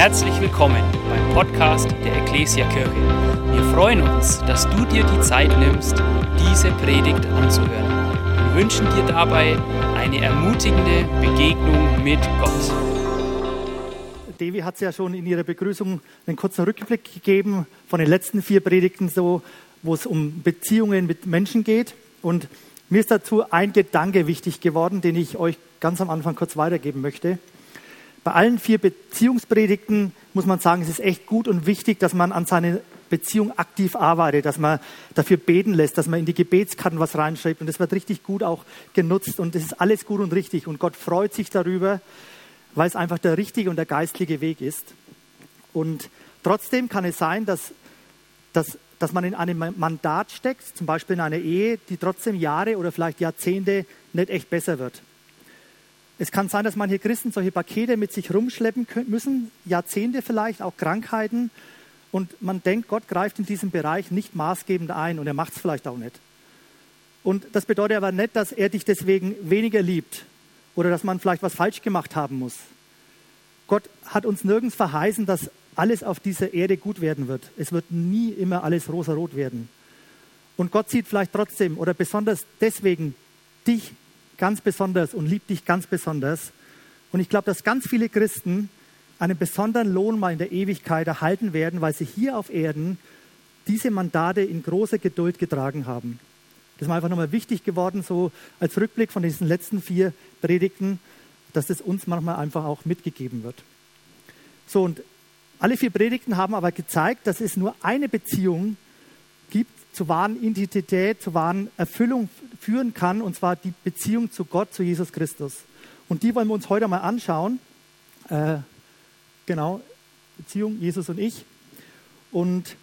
Herzlich willkommen beim Podcast der Ecclesia Kirche. Wir freuen uns, dass du dir die Zeit nimmst, diese Predigt anzuhören. Wir wünschen dir dabei eine ermutigende Begegnung mit Gott. Devi hat es ja schon in ihrer Begrüßung einen kurzen Rückblick gegeben von den letzten vier Predigten, so, wo es um Beziehungen mit Menschen geht. Und mir ist dazu ein Gedanke wichtig geworden, den ich euch ganz am Anfang kurz weitergeben möchte. Bei allen vier Beziehungspredigten muss man sagen, es ist echt gut und wichtig, dass man an seiner Beziehung aktiv arbeitet, dass man dafür beten lässt, dass man in die Gebetskarten was reinschreibt. Und das wird richtig gut auch genutzt und das ist alles gut und richtig. Und Gott freut sich darüber, weil es einfach der richtige und der geistliche Weg ist. Und trotzdem kann es sein, dass, dass, dass man in einem Mandat steckt, zum Beispiel in einer Ehe, die trotzdem Jahre oder vielleicht Jahrzehnte nicht echt besser wird. Es kann sein, dass manche Christen solche Pakete mit sich rumschleppen müssen, Jahrzehnte vielleicht, auch Krankheiten. Und man denkt, Gott greift in diesem Bereich nicht maßgebend ein und er macht es vielleicht auch nicht. Und das bedeutet aber nicht, dass er dich deswegen weniger liebt oder dass man vielleicht was falsch gemacht haben muss. Gott hat uns nirgends verheißen, dass alles auf dieser Erde gut werden wird. Es wird nie immer alles rosarot werden. Und Gott sieht vielleicht trotzdem oder besonders deswegen dich ganz besonders und liebt dich ganz besonders. Und ich glaube, dass ganz viele Christen einen besonderen Lohn mal in der Ewigkeit erhalten werden, weil sie hier auf Erden diese Mandate in großer Geduld getragen haben. Das ist mir einfach nochmal wichtig geworden, so als Rückblick von diesen letzten vier Predigten, dass das uns manchmal einfach auch mitgegeben wird. So, und alle vier Predigten haben aber gezeigt, dass es nur eine Beziehung gibt zur wahren Identität, zur wahren Erfüllung führen kann, und zwar die Beziehung zu Gott, zu Jesus Christus. Und die wollen wir uns heute mal anschauen. Äh, genau, Beziehung Jesus und ich. Und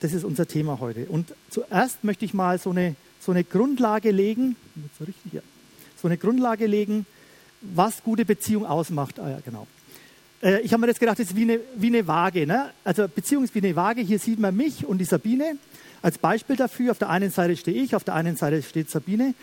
das ist unser Thema heute. Und zuerst möchte ich mal so eine, so eine Grundlage legen, so, richtig, ja, so eine Grundlage legen, was gute Beziehung ausmacht. Ah, ja, genau. Äh, ich habe mir das gedacht, das ist wie eine, wie eine Waage. Ne? Also Beziehung ist wie eine Waage. Hier sieht man mich und die Sabine als Beispiel dafür. Auf der einen Seite stehe ich, auf der einen Seite steht Sabine.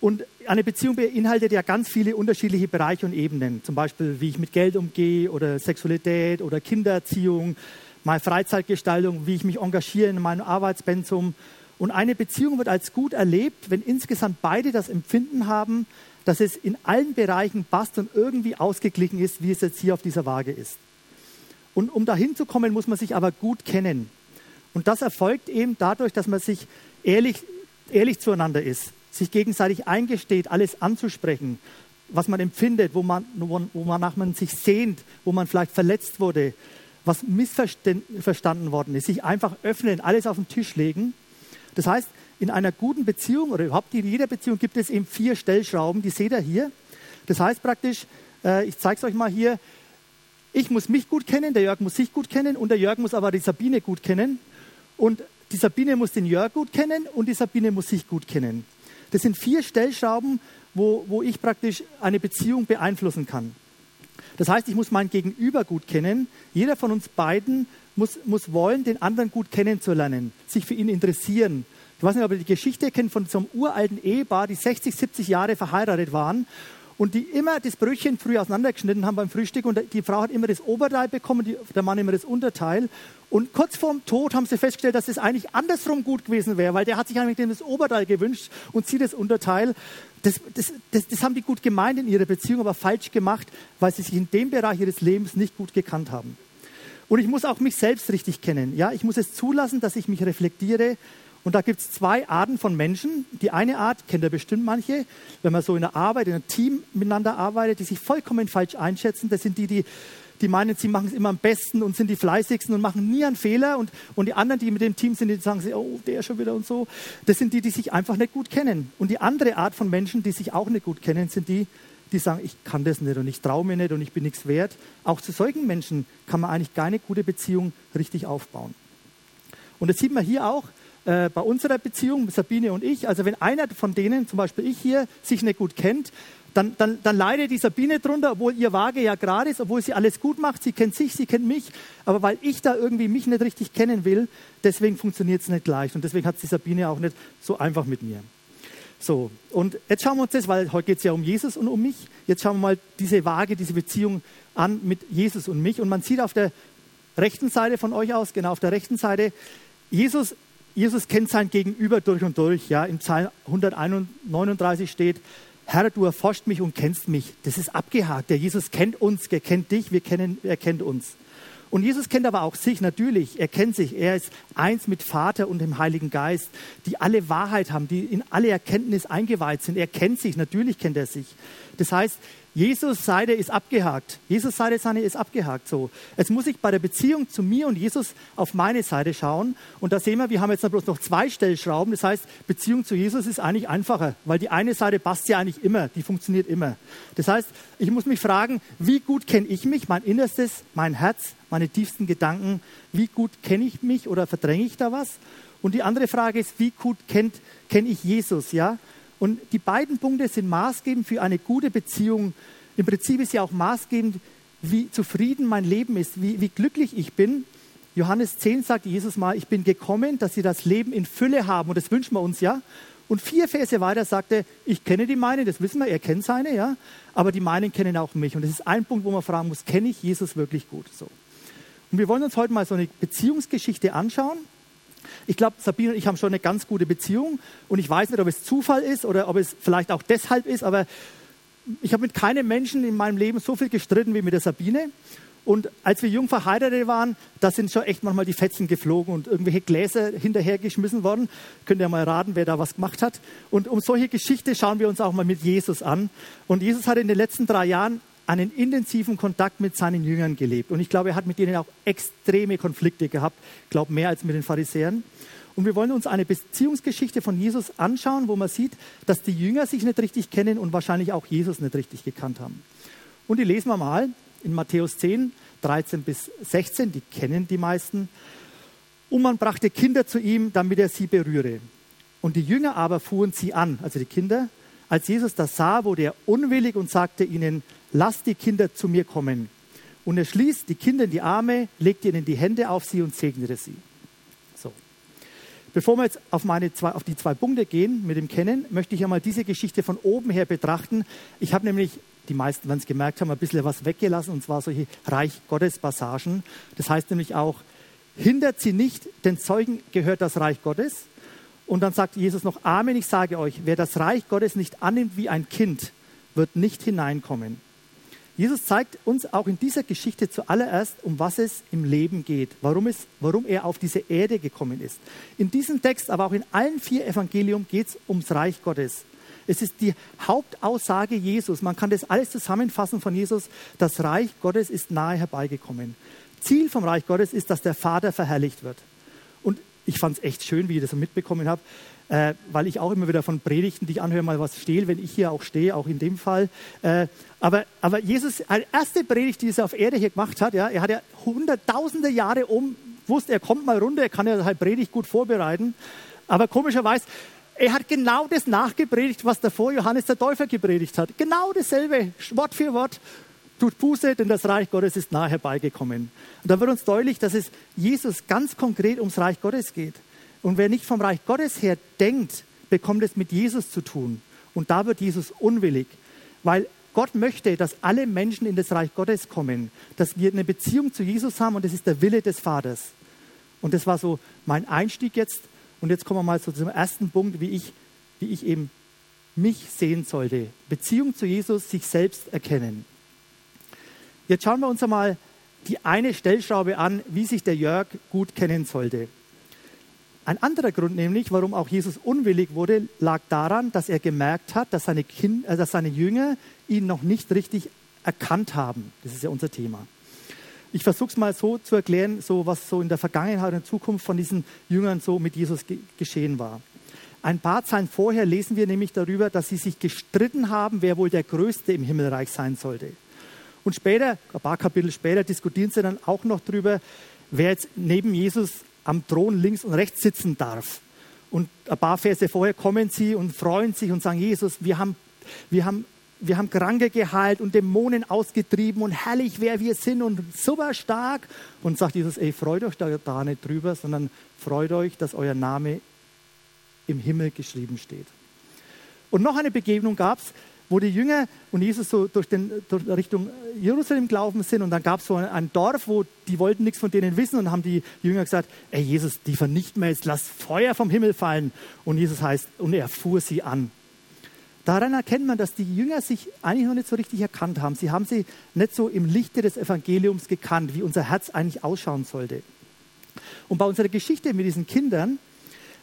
Und eine Beziehung beinhaltet ja ganz viele unterschiedliche Bereiche und Ebenen. Zum Beispiel, wie ich mit Geld umgehe oder Sexualität oder Kindererziehung, meine Freizeitgestaltung, wie ich mich engagiere in meinem Arbeitspensum. Und eine Beziehung wird als gut erlebt, wenn insgesamt beide das Empfinden haben, dass es in allen Bereichen passt und irgendwie ausgeglichen ist, wie es jetzt hier auf dieser Waage ist. Und um dahin zu kommen, muss man sich aber gut kennen. Und das erfolgt eben dadurch, dass man sich ehrlich, ehrlich zueinander ist, sich gegenseitig eingesteht, alles anzusprechen, was man empfindet, wo man, wonach man sich sehnt, wo man vielleicht verletzt wurde, was missverstanden worden ist, sich einfach öffnen, alles auf den Tisch legen. Das heißt, in einer guten Beziehung oder überhaupt in jeder Beziehung gibt es eben vier Stellschrauben, die seht ihr hier. Das heißt praktisch, äh, ich zeige es euch mal hier, ich muss mich gut kennen, der Jörg muss sich gut kennen und der Jörg muss aber die Sabine gut kennen. Und die Sabine muss den Jörg gut kennen und die Sabine muss sich gut kennen. Das sind vier Stellschrauben, wo, wo ich praktisch eine Beziehung beeinflussen kann. Das heißt, ich muss mein Gegenüber gut kennen. Jeder von uns beiden muss, muss wollen, den anderen gut kennenzulernen, sich für ihn interessieren. Ich weiß nicht, ob ihr die Geschichte kennt von so einem uralten Ehepaar, die 60, 70 Jahre verheiratet waren und die immer das Brötchen früh auseinandergeschnitten haben beim Frühstück und die Frau hat immer das Oberteil bekommen, die, der Mann immer das Unterteil. Und kurz vorm Tod haben sie festgestellt, dass es eigentlich andersrum gut gewesen wäre, weil der hat sich eigentlich das Oberteil gewünscht und sie das Unterteil. Das, das, das, das haben die gut gemeint in ihrer Beziehung, aber falsch gemacht, weil sie sich in dem Bereich ihres Lebens nicht gut gekannt haben. Und ich muss auch mich selbst richtig kennen. Ja, ich muss es zulassen, dass ich mich reflektiere und da gibt es zwei Arten von Menschen. Die eine Art, kennt ihr bestimmt manche, wenn man so in der Arbeit, in einem Team miteinander arbeitet, die sich vollkommen falsch einschätzen. Das sind die, die, die meinen, sie machen es immer am besten und sind die fleißigsten und machen nie einen Fehler. Und, und die anderen, die mit dem Team sind, die sagen, oh, der schon wieder und so. Das sind die, die sich einfach nicht gut kennen. Und die andere Art von Menschen, die sich auch nicht gut kennen, sind die, die sagen, ich kann das nicht und ich traue mir nicht und ich bin nichts wert. Auch zu solchen Menschen kann man eigentlich keine gute Beziehung richtig aufbauen. Und das sieht man hier auch, äh, bei unserer Beziehung, Sabine und ich, also wenn einer von denen, zum Beispiel ich hier, sich nicht gut kennt, dann, dann, dann leidet die Sabine drunter, obwohl ihr Waage ja gerade ist, obwohl sie alles gut macht. Sie kennt sich, sie kennt mich. Aber weil ich da irgendwie mich nicht richtig kennen will, deswegen funktioniert es nicht gleich. Und deswegen hat die Sabine auch nicht so einfach mit mir. So, und jetzt schauen wir uns das, weil heute geht es ja um Jesus und um mich. Jetzt schauen wir mal diese Waage, diese Beziehung an mit Jesus und mich. Und man sieht auf der rechten Seite von euch aus, genau auf der rechten Seite, Jesus, Jesus kennt sein Gegenüber durch und durch. Ja, im Psalm 139 steht, Herr, du erforscht mich und kennst mich. Das ist abgehakt. Der Jesus kennt uns, er kennt dich, wir kennen, er kennt uns. Und Jesus kennt aber auch sich, natürlich. Er kennt sich. Er ist eins mit Vater und dem Heiligen Geist, die alle Wahrheit haben, die in alle Erkenntnis eingeweiht sind. Er kennt sich, natürlich kennt er sich. Das heißt, Jesus Seite ist abgehakt. Jesus Seite seine ist abgehakt. So. Jetzt muss ich bei der Beziehung zu mir und Jesus auf meine Seite schauen. Und da sehen wir, wir haben jetzt bloß noch zwei Stellschrauben. Das heißt, Beziehung zu Jesus ist eigentlich einfacher, weil die eine Seite passt ja eigentlich immer. Die funktioniert immer. Das heißt, ich muss mich fragen, wie gut kenne ich mich, mein Innerstes, mein Herz, meine tiefsten Gedanken? Wie gut kenne ich mich oder verdränge ich da was? Und die andere Frage ist, wie gut kenne kenn ich Jesus? Ja? Und die beiden Punkte sind maßgebend für eine gute Beziehung. Im Prinzip ist ja auch maßgebend, wie zufrieden mein Leben ist, wie, wie glücklich ich bin. Johannes 10 sagt Jesus mal, ich bin gekommen, dass sie das Leben in Fülle haben. Und das wünschen wir uns ja. Und vier Verse weiter sagt er, ich kenne die meinen, das wissen wir, er kennt seine, ja. Aber die meinen kennen auch mich. Und das ist ein Punkt, wo man fragen muss, kenne ich Jesus wirklich gut? So. Und wir wollen uns heute mal so eine Beziehungsgeschichte anschauen. Ich glaube, Sabine und ich haben schon eine ganz gute Beziehung und ich weiß nicht, ob es Zufall ist oder ob es vielleicht auch deshalb ist, aber ich habe mit keinem Menschen in meinem Leben so viel gestritten wie mit der Sabine. Und als wir jung verheiratet waren, da sind schon echt manchmal die Fetzen geflogen und irgendwelche Gläser hinterhergeschmissen worden. Könnt ihr mal raten, wer da was gemacht hat. Und um solche Geschichte schauen wir uns auch mal mit Jesus an. Und Jesus hat in den letzten drei Jahren einen intensiven Kontakt mit seinen Jüngern gelebt. Und ich glaube, er hat mit denen auch extreme Konflikte gehabt. Ich glaube, mehr als mit den Pharisäern. Und wir wollen uns eine Beziehungsgeschichte von Jesus anschauen, wo man sieht, dass die Jünger sich nicht richtig kennen und wahrscheinlich auch Jesus nicht richtig gekannt haben. Und die lesen wir mal in Matthäus 10, 13 bis 16, die kennen die meisten. Und man brachte Kinder zu ihm, damit er sie berühre. Und die Jünger aber fuhren sie an, also die Kinder. Als Jesus das sah, wurde er unwillig und sagte ihnen, lasst die Kinder zu mir kommen. Und er schließt die Kinder in die Arme, legt ihnen die Hände auf sie und segnete sie. So. Bevor wir jetzt auf, meine zwei, auf die zwei Punkte gehen mit dem Kennen, möchte ich einmal diese Geschichte von oben her betrachten. Ich habe nämlich, die meisten werden es gemerkt haben, ein bisschen was weggelassen, und zwar solche Reich Gottes Passagen. Das heißt nämlich auch, hindert sie nicht, den Zeugen gehört das Reich Gottes. Und dann sagt Jesus noch, Amen, ich sage euch, wer das Reich Gottes nicht annimmt wie ein Kind, wird nicht hineinkommen. Jesus zeigt uns auch in dieser Geschichte zuallererst, um was es im Leben geht, warum, es, warum er auf diese Erde gekommen ist. In diesem Text, aber auch in allen vier Evangelium geht es ums Reich Gottes. Es ist die Hauptaussage Jesus. Man kann das alles zusammenfassen von Jesus. Das Reich Gottes ist nahe herbeigekommen. Ziel vom Reich Gottes ist, dass der Vater verherrlicht wird. Und ich fand es echt schön, wie ich das mitbekommen habe äh, weil ich auch immer wieder von Predigten, die ich anhöre, mal was stehle, wenn ich hier auch stehe, auch in dem Fall. Äh, aber, aber Jesus, die erste Predigt, die er auf Erde hier gemacht hat, ja, er hat ja hunderttausende Jahre um, wusste, er kommt mal runter, er kann ja halt Predigt gut vorbereiten. Aber komischerweise, er hat genau das nachgepredigt, was davor Johannes der Täufer gepredigt hat. Genau dasselbe, Wort für Wort. Tut Buße, denn das Reich Gottes ist nahe herbeigekommen. Und da wird uns deutlich, dass es Jesus ganz konkret ums Reich Gottes geht. Und wer nicht vom Reich Gottes her denkt, bekommt es mit Jesus zu tun. Und da wird Jesus unwillig, weil Gott möchte, dass alle Menschen in das Reich Gottes kommen, dass wir eine Beziehung zu Jesus haben und das ist der Wille des Vaters. Und das war so mein Einstieg jetzt. Und jetzt kommen wir mal zu dem ersten Punkt, wie ich, wie ich eben mich sehen sollte. Beziehung zu Jesus, sich selbst erkennen. Jetzt schauen wir uns einmal die eine Stellschraube an, wie sich der Jörg gut kennen sollte. Ein anderer Grund nämlich, warum auch Jesus unwillig wurde, lag daran, dass er gemerkt hat, dass seine, kind, äh, dass seine Jünger ihn noch nicht richtig erkannt haben. Das ist ja unser Thema. Ich versuche es mal so zu erklären, so was so in der Vergangenheit und Zukunft von diesen Jüngern so mit Jesus ge geschehen war. Ein paar Zeilen vorher lesen wir nämlich darüber, dass sie sich gestritten haben, wer wohl der Größte im Himmelreich sein sollte. Und später, ein paar Kapitel später, diskutieren sie dann auch noch darüber, wer jetzt neben Jesus am Thron links und rechts sitzen darf. Und ein paar Verse vorher kommen sie und freuen sich und sagen, Jesus, wir haben, wir haben, wir haben Kranke geheilt und Dämonen ausgetrieben und herrlich, wer wir sind und super stark. Und sagt Jesus, ey, freut euch da, da nicht drüber, sondern freut euch, dass euer Name im Himmel geschrieben steht. Und noch eine Begegnung gab es, wo die Jünger und Jesus so durch, den, durch Richtung Jerusalem gelaufen sind und dann gab es so ein, ein, Dorf, wo die wollten nichts von denen wissen und haben die Jünger gesagt, ey Jesus, die vernichten wir jetzt, lass Feuer vom Himmel fallen. Und Jesus heißt, und er fuhr sie an. Daran erkennt man, dass die Jünger sich eigentlich noch nicht so richtig erkannt haben. Sie haben sie nicht so im Lichte des Evangeliums gekannt, wie unser Herz eigentlich ausschauen sollte. Und bei unserer Geschichte mit diesen Kindern,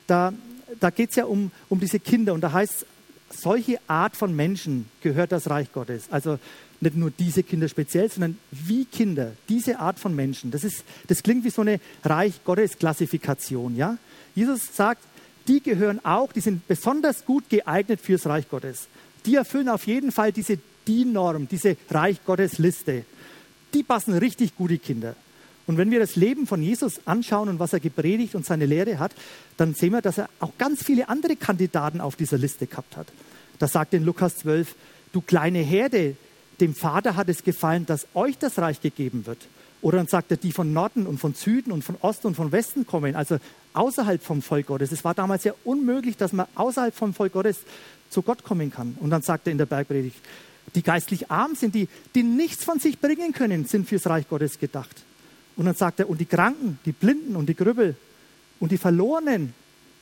da, da geht es ja um, um diese Kinder und da heißt solche Art von Menschen gehört das Reich Gottes. Also nicht nur diese Kinder speziell, sondern wie Kinder, diese Art von Menschen. Das, ist, das klingt wie so eine Reich Gottes Klassifikation. Ja? Jesus sagt, die gehören auch, die sind besonders gut geeignet fürs Reich Gottes. Die erfüllen auf jeden Fall diese DIN-Norm, diese Reich Gottes Liste. Die passen richtig gut, die Kinder. Und wenn wir das Leben von Jesus anschauen und was er gepredigt und seine Lehre hat, dann sehen wir, dass er auch ganz viele andere Kandidaten auf dieser Liste gehabt hat. Da sagt in Lukas 12, du kleine Herde, dem Vater hat es gefallen, dass euch das Reich gegeben wird. Oder dann sagt er, die von Norden und von Süden und von Osten und von Westen kommen, also außerhalb vom Volk Gottes. Es war damals ja unmöglich, dass man außerhalb vom Volk Gottes zu Gott kommen kann. Und dann sagt er in der Bergpredigt, die geistlich arm sind, die, die nichts von sich bringen können, sind fürs Reich Gottes gedacht. Und dann sagt er, und die Kranken, die Blinden und die Grübbel und die Verlorenen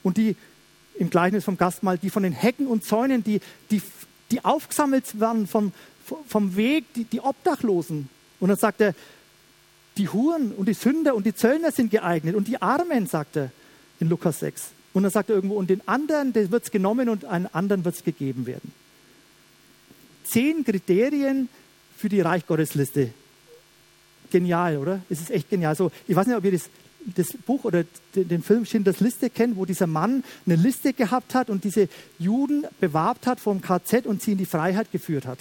und die, im Gleichnis vom Gastmahl, die von den Hecken und Zäunen, die, die, die aufgesammelt werden vom, vom Weg, die, die Obdachlosen. Und dann sagt er, die Huren und die Sünder und die Zöllner sind geeignet und die Armen, sagt er in Lukas 6. Und dann sagt er irgendwo, und den anderen wird es genommen und einen anderen wird es gegeben werden. Zehn Kriterien für die Reich Gottes Liste genial, oder? Es ist echt genial. So, ich weiß nicht, ob ihr das, das Buch oder den, Film Schindlers Liste kennt, wo dieser Mann eine Liste gehabt hat und diese Juden bewarbt hat vom KZ und sie in die Freiheit geführt hat.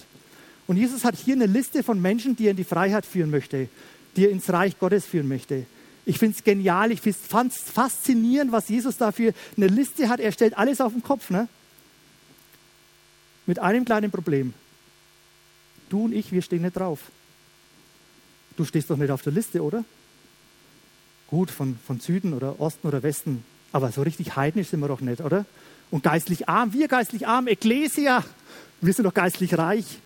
Und Jesus hat hier eine Liste von Menschen, die er in die Freiheit führen möchte, die er ins Reich Gottes führen möchte. Ich finde es genial, ich finde es faszinierend, was Jesus dafür eine Liste hat. Er stellt alles auf den Kopf. Ne? Mit einem kleinen Problem. Du und ich, wir stehen nicht drauf. Du stehst doch nicht auf der Liste, oder? Gut, von, von Süden oder Osten oder Westen. Aber so richtig heidnisch sind wir doch nicht, oder? Und geistlich arm, wir geistlich arm, Ecclesia, wir sind doch geistlich reich.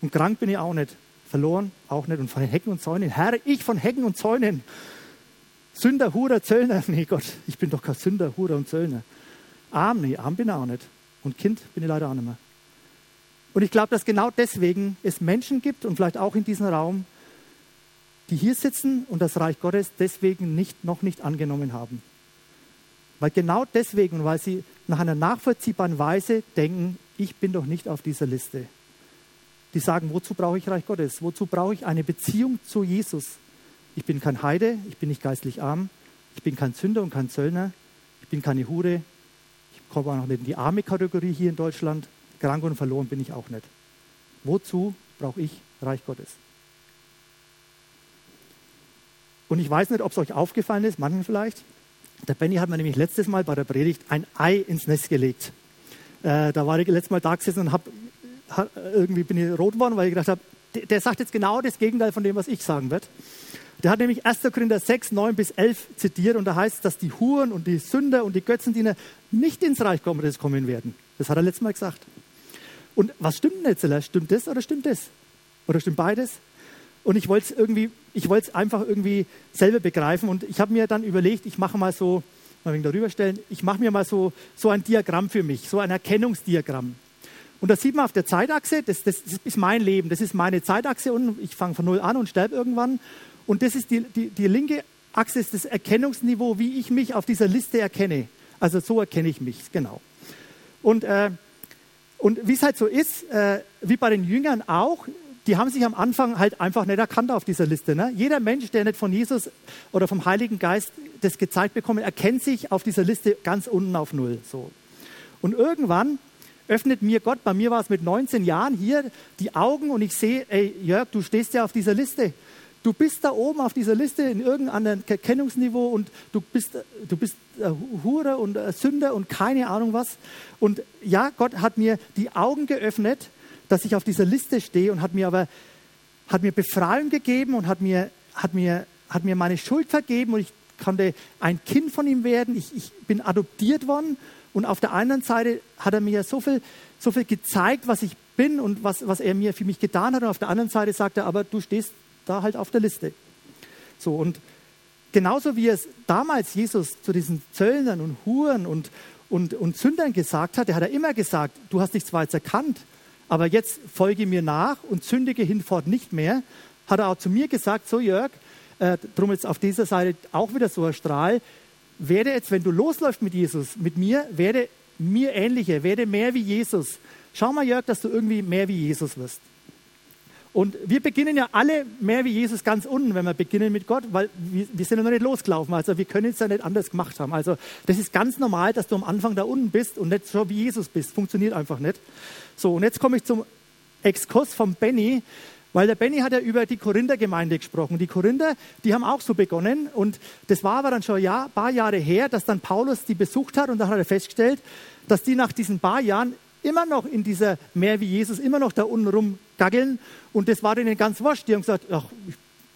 Und krank bin ich auch nicht. Verloren auch nicht. Und von Hecken und Zäunen. Herr, ich von Hecken und Zäunen. Sünder, Hurer, Zöllner. Nee, Gott, ich bin doch kein Sünder, Hurer und Zöllner. Arm, nee, arm bin ich auch nicht. Und Kind bin ich leider auch nicht mehr. Und ich glaube, dass genau deswegen es Menschen gibt und vielleicht auch in diesem Raum, die hier sitzen und das Reich Gottes deswegen nicht, noch nicht angenommen haben. Weil genau deswegen, weil sie nach einer nachvollziehbaren Weise denken, ich bin doch nicht auf dieser Liste. Die sagen, wozu brauche ich Reich Gottes? Wozu brauche ich eine Beziehung zu Jesus? Ich bin kein Heide, ich bin nicht geistlich arm, ich bin kein Sünder und kein Zöllner, ich bin keine Hure, ich komme auch noch nicht in die arme Kategorie hier in Deutschland, krank und verloren bin ich auch nicht. Wozu brauche ich Reich Gottes? Und ich weiß nicht, ob es euch aufgefallen ist, manchen vielleicht. Der Benny hat mir nämlich letztes Mal bei der Predigt ein Ei ins Nest gelegt. Äh, da war ich letztes Mal da gesessen und hab, hab, irgendwie bin ich rot geworden, weil ich gedacht habe, der, der, sagt jetzt genau das Gegenteil von dem, was ich sagen werde. Der hat nämlich 1. Korinther 6, 9 bis 11 zitiert und da heißt, dass die Huren und die Sünder und die Götzendiener nicht ins Reich Gottes kommen werden. Das hat er letztes Mal gesagt. Und was stimmt denn jetzt? Stimmt das oder stimmt das? Oder stimmt beides? Und ich wollte es irgendwie, ich wollte es einfach irgendwie selber begreifen. Und ich habe mir dann überlegt, ich mache mal so, mal wegen darüber stellen, ich mache mir mal so, so ein Diagramm für mich, so ein Erkennungsdiagramm. Und da sieht man auf der Zeitachse, das, das, das ist mein Leben, das ist meine Zeitachse und ich fange von null an und sterbe irgendwann. Und das ist die, die, die linke Achse, ist das Erkennungsniveau, wie ich mich auf dieser Liste erkenne. Also so erkenne ich mich, genau. Und, äh, und wie es halt so ist, äh, wie bei den Jüngern auch, die haben sich am Anfang halt einfach nicht erkannt auf dieser Liste. Ne? Jeder Mensch, der nicht von Jesus oder vom Heiligen Geist das gezeigt bekommt, erkennt sich auf dieser Liste ganz unten auf Null. So. Und irgendwann öffnet mir Gott, bei mir war es mit 19 Jahren hier, die Augen und ich sehe, ey Jörg, du stehst ja auf dieser Liste. Du bist da oben auf dieser Liste in irgendeinem Erkennungsniveau und du bist, du bist Hure und Sünder und keine Ahnung was. Und ja, Gott hat mir die Augen geöffnet dass ich auf dieser Liste stehe und hat mir aber hat mir Befreiung gegeben und hat mir, hat mir, hat mir meine Schuld vergeben und ich konnte ein Kind von ihm werden. Ich, ich bin adoptiert worden Und auf der anderen Seite hat er mir so viel, so viel gezeigt, was ich bin und was, was er mir für mich getan hat. Und auf der anderen Seite sagt er, aber du stehst da halt auf der Liste. So, und genauso wie es damals Jesus zu diesen Zöllnern und Huren und, und, und Sündern gesagt hat, er hat er immer gesagt, du hast zwar jetzt erkannt, aber jetzt folge mir nach und sündige hinfort nicht mehr. Hat er auch zu mir gesagt, so Jörg, äh, drum jetzt auf dieser Seite auch wieder so ein Strahl, werde jetzt, wenn du losläufst mit Jesus, mit mir, werde mir ähnlicher, werde mehr wie Jesus. Schau mal, Jörg, dass du irgendwie mehr wie Jesus wirst. Und wir beginnen ja alle mehr wie Jesus ganz unten, wenn wir beginnen mit Gott, weil wir, wir sind ja noch nicht losgelaufen. Also wir können es ja nicht anders gemacht haben. Also das ist ganz normal, dass du am Anfang da unten bist und nicht so wie Jesus bist. Funktioniert einfach nicht. So, und jetzt komme ich zum Exkurs von Benny. Weil der Benny hat ja über die Korinther-Gemeinde gesprochen. Die Korinther, die haben auch so begonnen. Und das war aber dann schon ein paar Jahre her, dass dann Paulus die besucht hat. Und da hat er festgestellt, dass die nach diesen paar Jahren immer noch in dieser Meer wie Jesus, immer noch da unten rumgaggeln. Und das war denen ganz wurscht. Die haben gesagt, ach,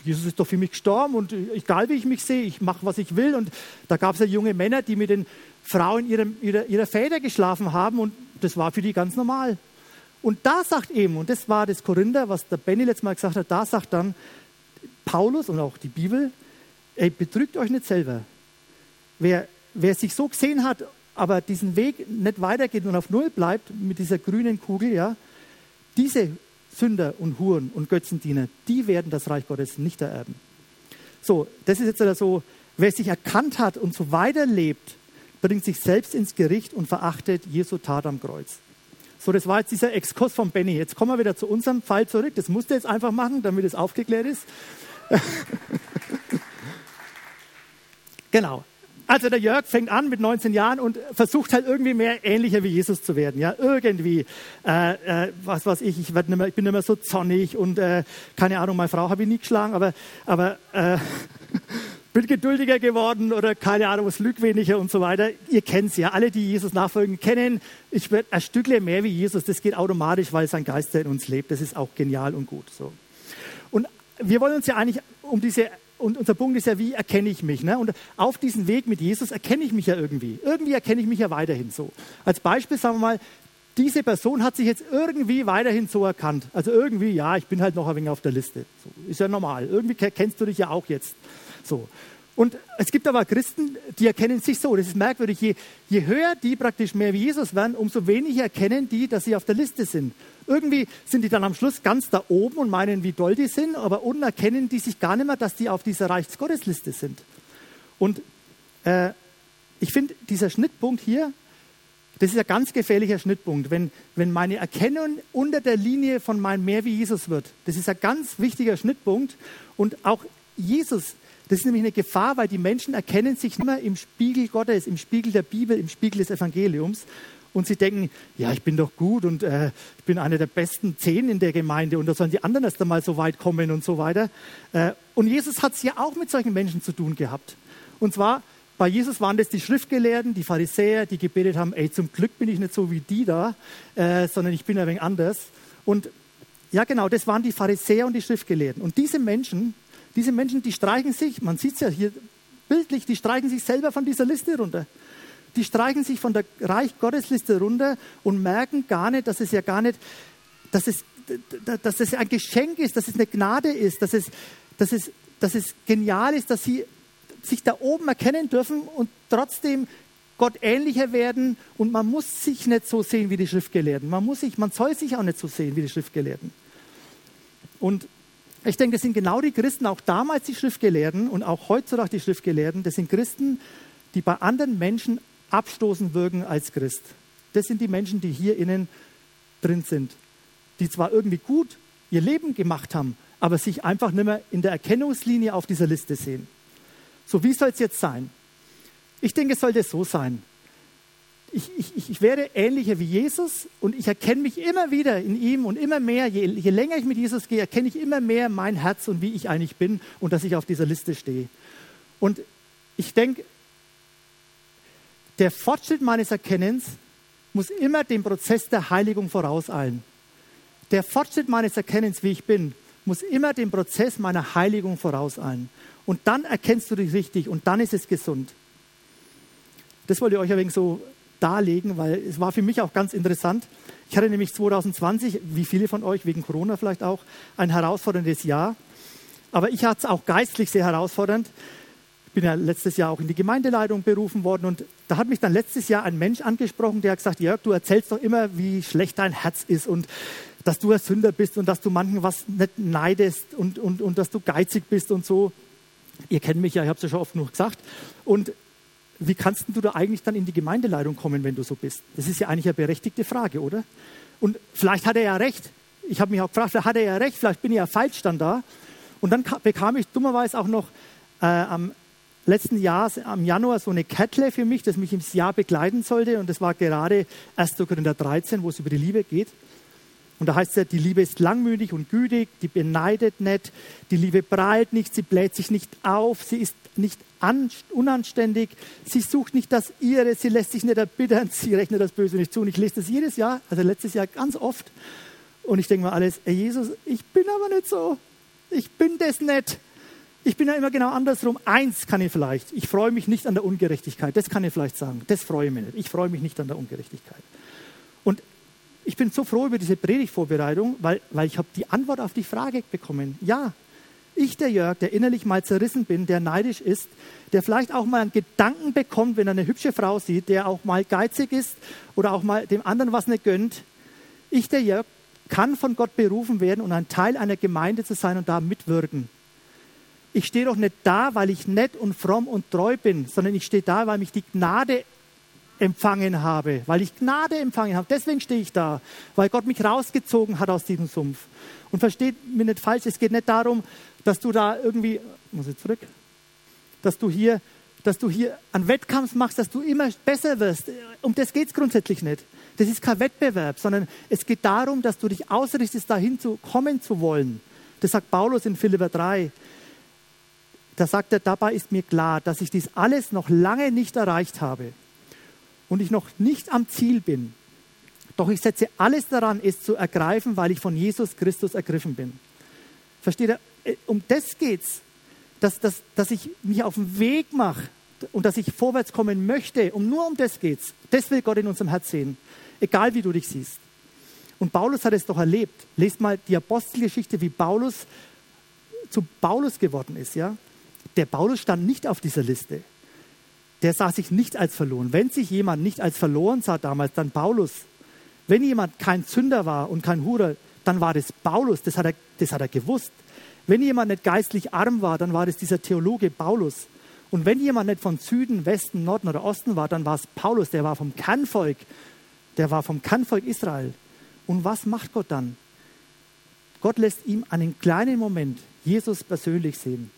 Jesus ist doch für mich gestorben und egal wie ich mich sehe, ich mache, was ich will. Und da gab es ja junge Männer, die mit den Frauen ihrer, ihrer, ihrer Väter geschlafen haben und das war für die ganz normal. Und da sagt eben, und das war das Korinther, was der Benny letztes Mal gesagt hat, da sagt dann Paulus und auch die Bibel, ey, betrügt euch nicht selber. Wer, wer sich so gesehen hat, aber diesen Weg nicht weitergeht und auf Null bleibt mit dieser grünen Kugel, ja, diese Sünder und Huren und Götzendiener, die werden das Reich Gottes nicht ererben. So, das ist jetzt so, wer sich erkannt hat und so weiterlebt, bringt sich selbst ins Gericht und verachtet Jesu Tat am Kreuz. So, das war jetzt dieser Exkurs von Benny. Jetzt kommen wir wieder zu unserem Fall zurück. Das musste jetzt einfach machen, damit es aufgeklärt ist. genau. Also der Jörg fängt an mit 19 Jahren und versucht halt irgendwie mehr ähnlicher wie Jesus zu werden. Ja, irgendwie, äh, äh, was weiß ich, ich, werd nicht mehr, ich bin nicht mehr so zornig und äh, keine Ahnung, meine Frau habe ich nie geschlagen, aber, aber äh, bin geduldiger geworden oder keine Ahnung, was lügweniger und so weiter. Ihr kennt es ja, alle, die Jesus nachfolgen, kennen, ich werde ein Stückchen mehr wie Jesus. Das geht automatisch, weil sein Geist in uns lebt. Das ist auch genial und gut. So. Und wir wollen uns ja eigentlich um diese, und unser Punkt ist ja, wie erkenne ich mich? Ne? Und auf diesem Weg mit Jesus erkenne ich mich ja irgendwie. Irgendwie erkenne ich mich ja weiterhin so. Als Beispiel sagen wir mal, diese Person hat sich jetzt irgendwie weiterhin so erkannt. Also irgendwie, ja, ich bin halt noch ein wenig auf der Liste. So, ist ja normal. Irgendwie kennst du dich ja auch jetzt. So. Und es gibt aber Christen, die erkennen sich so. Das ist merkwürdig. Je, je höher die praktisch mehr wie Jesus werden, umso weniger erkennen die, dass sie auf der Liste sind. Irgendwie sind die dann am Schluss ganz da oben und meinen, wie doll die sind, aber unten erkennen die sich gar nicht mehr, dass die auf dieser Reichsgottesliste sind. Und äh, ich finde, dieser Schnittpunkt hier, das ist ein ganz gefährlicher Schnittpunkt. Wenn, wenn meine Erkennung unter der Linie von meinem Mehr wie Jesus wird, das ist ein ganz wichtiger Schnittpunkt. Und auch Jesus das ist nämlich eine Gefahr, weil die Menschen erkennen sich immer im Spiegel Gottes, im Spiegel der Bibel, im Spiegel des Evangeliums. Und sie denken, ja, ich bin doch gut und äh, ich bin einer der besten zehn in der Gemeinde und da sollen die anderen erst einmal so weit kommen und so weiter. Äh, und Jesus hat es ja auch mit solchen Menschen zu tun gehabt. Und zwar, bei Jesus waren das die Schriftgelehrten, die Pharisäer, die gebetet haben, ey, zum Glück bin ich nicht so wie die da, äh, sondern ich bin ein wenig anders. Und ja, genau, das waren die Pharisäer und die Schriftgelehrten. Und diese Menschen, diese Menschen, die streichen sich, man sieht es ja hier bildlich, die streichen sich selber von dieser Liste runter. Die streichen sich von der Reich Gottes Liste runter und merken gar nicht, dass es ja gar nicht, dass es, dass es ein Geschenk ist, dass es eine Gnade ist, dass es, dass es, dass es genial ist, dass sie sich da oben erkennen dürfen und trotzdem Gott ähnlicher werden und man muss sich nicht so sehen wie die Schriftgelehrten. Man muss sich, man soll sich auch nicht so sehen wie die Schriftgelehrten. Und ich denke, das sind genau die Christen, auch damals die Schriftgelehrten und auch heutzutage die Schriftgelehrten, das sind Christen, die bei anderen Menschen abstoßend wirken als Christ. Das sind die Menschen, die hier innen drin sind, die zwar irgendwie gut ihr Leben gemacht haben, aber sich einfach nicht mehr in der Erkennungslinie auf dieser Liste sehen. So, wie soll es jetzt sein? Ich denke, es sollte so sein ich, ich, ich werde ähnlicher wie Jesus und ich erkenne mich immer wieder in ihm und immer mehr, je, je länger ich mit Jesus gehe, erkenne ich immer mehr mein Herz und wie ich eigentlich bin und dass ich auf dieser Liste stehe. Und ich denke, der Fortschritt meines Erkennens muss immer dem Prozess der Heiligung vorauseilen. Der Fortschritt meines Erkennens, wie ich bin, muss immer dem Prozess meiner Heiligung vorauseilen. Und dann erkennst du dich richtig und dann ist es gesund. Das wollte ich euch ein wenig so darlegen, weil es war für mich auch ganz interessant. Ich hatte nämlich 2020, wie viele von euch, wegen Corona vielleicht auch, ein herausforderndes Jahr. Aber ich hatte es auch geistlich sehr herausfordernd. Bin ja letztes Jahr auch in die Gemeindeleitung berufen worden und da hat mich dann letztes Jahr ein Mensch angesprochen, der hat gesagt, Jörg, du erzählst doch immer, wie schlecht dein Herz ist und dass du ein Sünder bist und dass du manchen was nicht neidest und, und, und dass du geizig bist und so. Ihr kennt mich ja, ich habe es ja schon oft genug gesagt. Und wie kannst du da eigentlich dann in die Gemeindeleitung kommen, wenn du so bist? Das ist ja eigentlich eine berechtigte Frage, oder? Und vielleicht hat er ja recht. Ich habe mich auch gefragt, hat er ja recht, vielleicht bin ich ja falsch dann da. Und dann bekam ich dummerweise auch noch äh, am letzten Jahr, am Januar, so eine Kettle für mich, das mich im Jahr begleiten sollte. Und das war gerade 1. Korinther 13, wo es über die Liebe geht. Und da heißt es ja, die Liebe ist langmütig und gütig, die beneidet nicht, die Liebe prahlt nicht, sie bläht sich nicht auf, sie ist nicht unanständig, sie sucht nicht das Ihre, sie lässt sich nicht erbittern, sie rechnet das Böse nicht zu. Und ich lese das jedes Jahr, also letztes Jahr ganz oft. Und ich denke mir alles, ey Jesus, ich bin aber nicht so. Ich bin das nicht. Ich bin ja immer genau andersrum. Eins kann ich vielleicht. Ich freue mich nicht an der Ungerechtigkeit. Das kann ich vielleicht sagen. Das freue ich mich nicht. Ich freue mich nicht an der Ungerechtigkeit. Und ich bin so froh über diese Predigtvorbereitung, weil, weil ich habe die Antwort auf die Frage bekommen. Ja, ich, der Jörg, der innerlich mal zerrissen bin, der neidisch ist, der vielleicht auch mal einen Gedanken bekommt, wenn er eine hübsche Frau sieht, der auch mal geizig ist oder auch mal dem anderen was nicht gönnt. Ich, der Jörg, kann von Gott berufen werden und ein Teil einer Gemeinde zu sein und da mitwirken. Ich stehe doch nicht da, weil ich nett und fromm und treu bin, sondern ich stehe da, weil mich die Gnade empfangen habe, weil ich Gnade empfangen habe. Deswegen stehe ich da, weil Gott mich rausgezogen hat aus diesem Sumpf. Und versteht mir nicht falsch, es geht nicht darum, dass du da irgendwie, muss ich zurück, dass du hier, dass du hier einen Wettkampf machst, dass du immer besser wirst. Um das geht es grundsätzlich nicht. Das ist kein Wettbewerb, sondern es geht darum, dass du dich ausrichtest, dahin zu kommen zu wollen. Das sagt Paulus in Philipper 3. Da sagt er, dabei ist mir klar, dass ich dies alles noch lange nicht erreicht habe und ich noch nicht am Ziel bin. Doch ich setze alles daran, es zu ergreifen, weil ich von Jesus Christus ergriffen bin. Versteht ihr? Äh, um das geht's, dass, dass, dass ich mich auf den Weg mache und dass ich vorwärts kommen möchte. Und nur um das geht's. Das will Gott in unserem Herz sehen. Egal wie du dich siehst. Und Paulus hat es doch erlebt. Lest mal die Apostelgeschichte, wie Paulus zu Paulus geworden ist. Ja? Der Paulus stand nicht auf dieser Liste der sah sich nicht als verloren. Wenn sich jemand nicht als verloren sah damals, dann Paulus. Wenn jemand kein Zünder war und kein Hurer, dann war das Paulus, das hat er, das hat er gewusst. Wenn jemand nicht geistlich arm war, dann war das dieser Theologe Paulus. Und wenn jemand nicht von Süden, Westen, Norden oder Osten war, dann war es Paulus, der war vom Kernvolk, der war vom Kernvolk Israel. Und was macht Gott dann? Gott lässt ihm einen kleinen Moment Jesus persönlich sehen.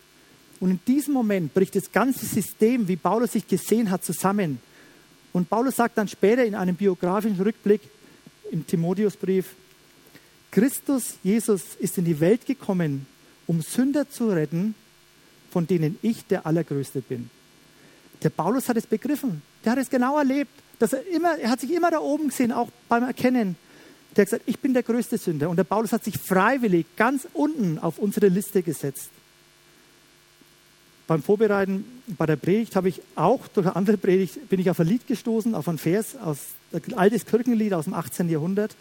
Und in diesem Moment bricht das ganze System, wie Paulus sich gesehen hat, zusammen. Und Paulus sagt dann später in einem biografischen Rückblick im Timotheusbrief, Christus Jesus ist in die Welt gekommen, um Sünder zu retten, von denen ich der Allergrößte bin. Der Paulus hat es begriffen. Der hat es genau erlebt. Dass er, immer, er hat sich immer da oben gesehen, auch beim Erkennen. Der hat gesagt, ich bin der größte Sünder. Und der Paulus hat sich freiwillig ganz unten auf unsere Liste gesetzt beim Vorbereiten bei der Predigt habe ich auch durch eine andere Predigt bin ich auf ein Lied gestoßen, auf ein Vers aus ein altes Kirchenlied aus dem 18. Jahrhundert.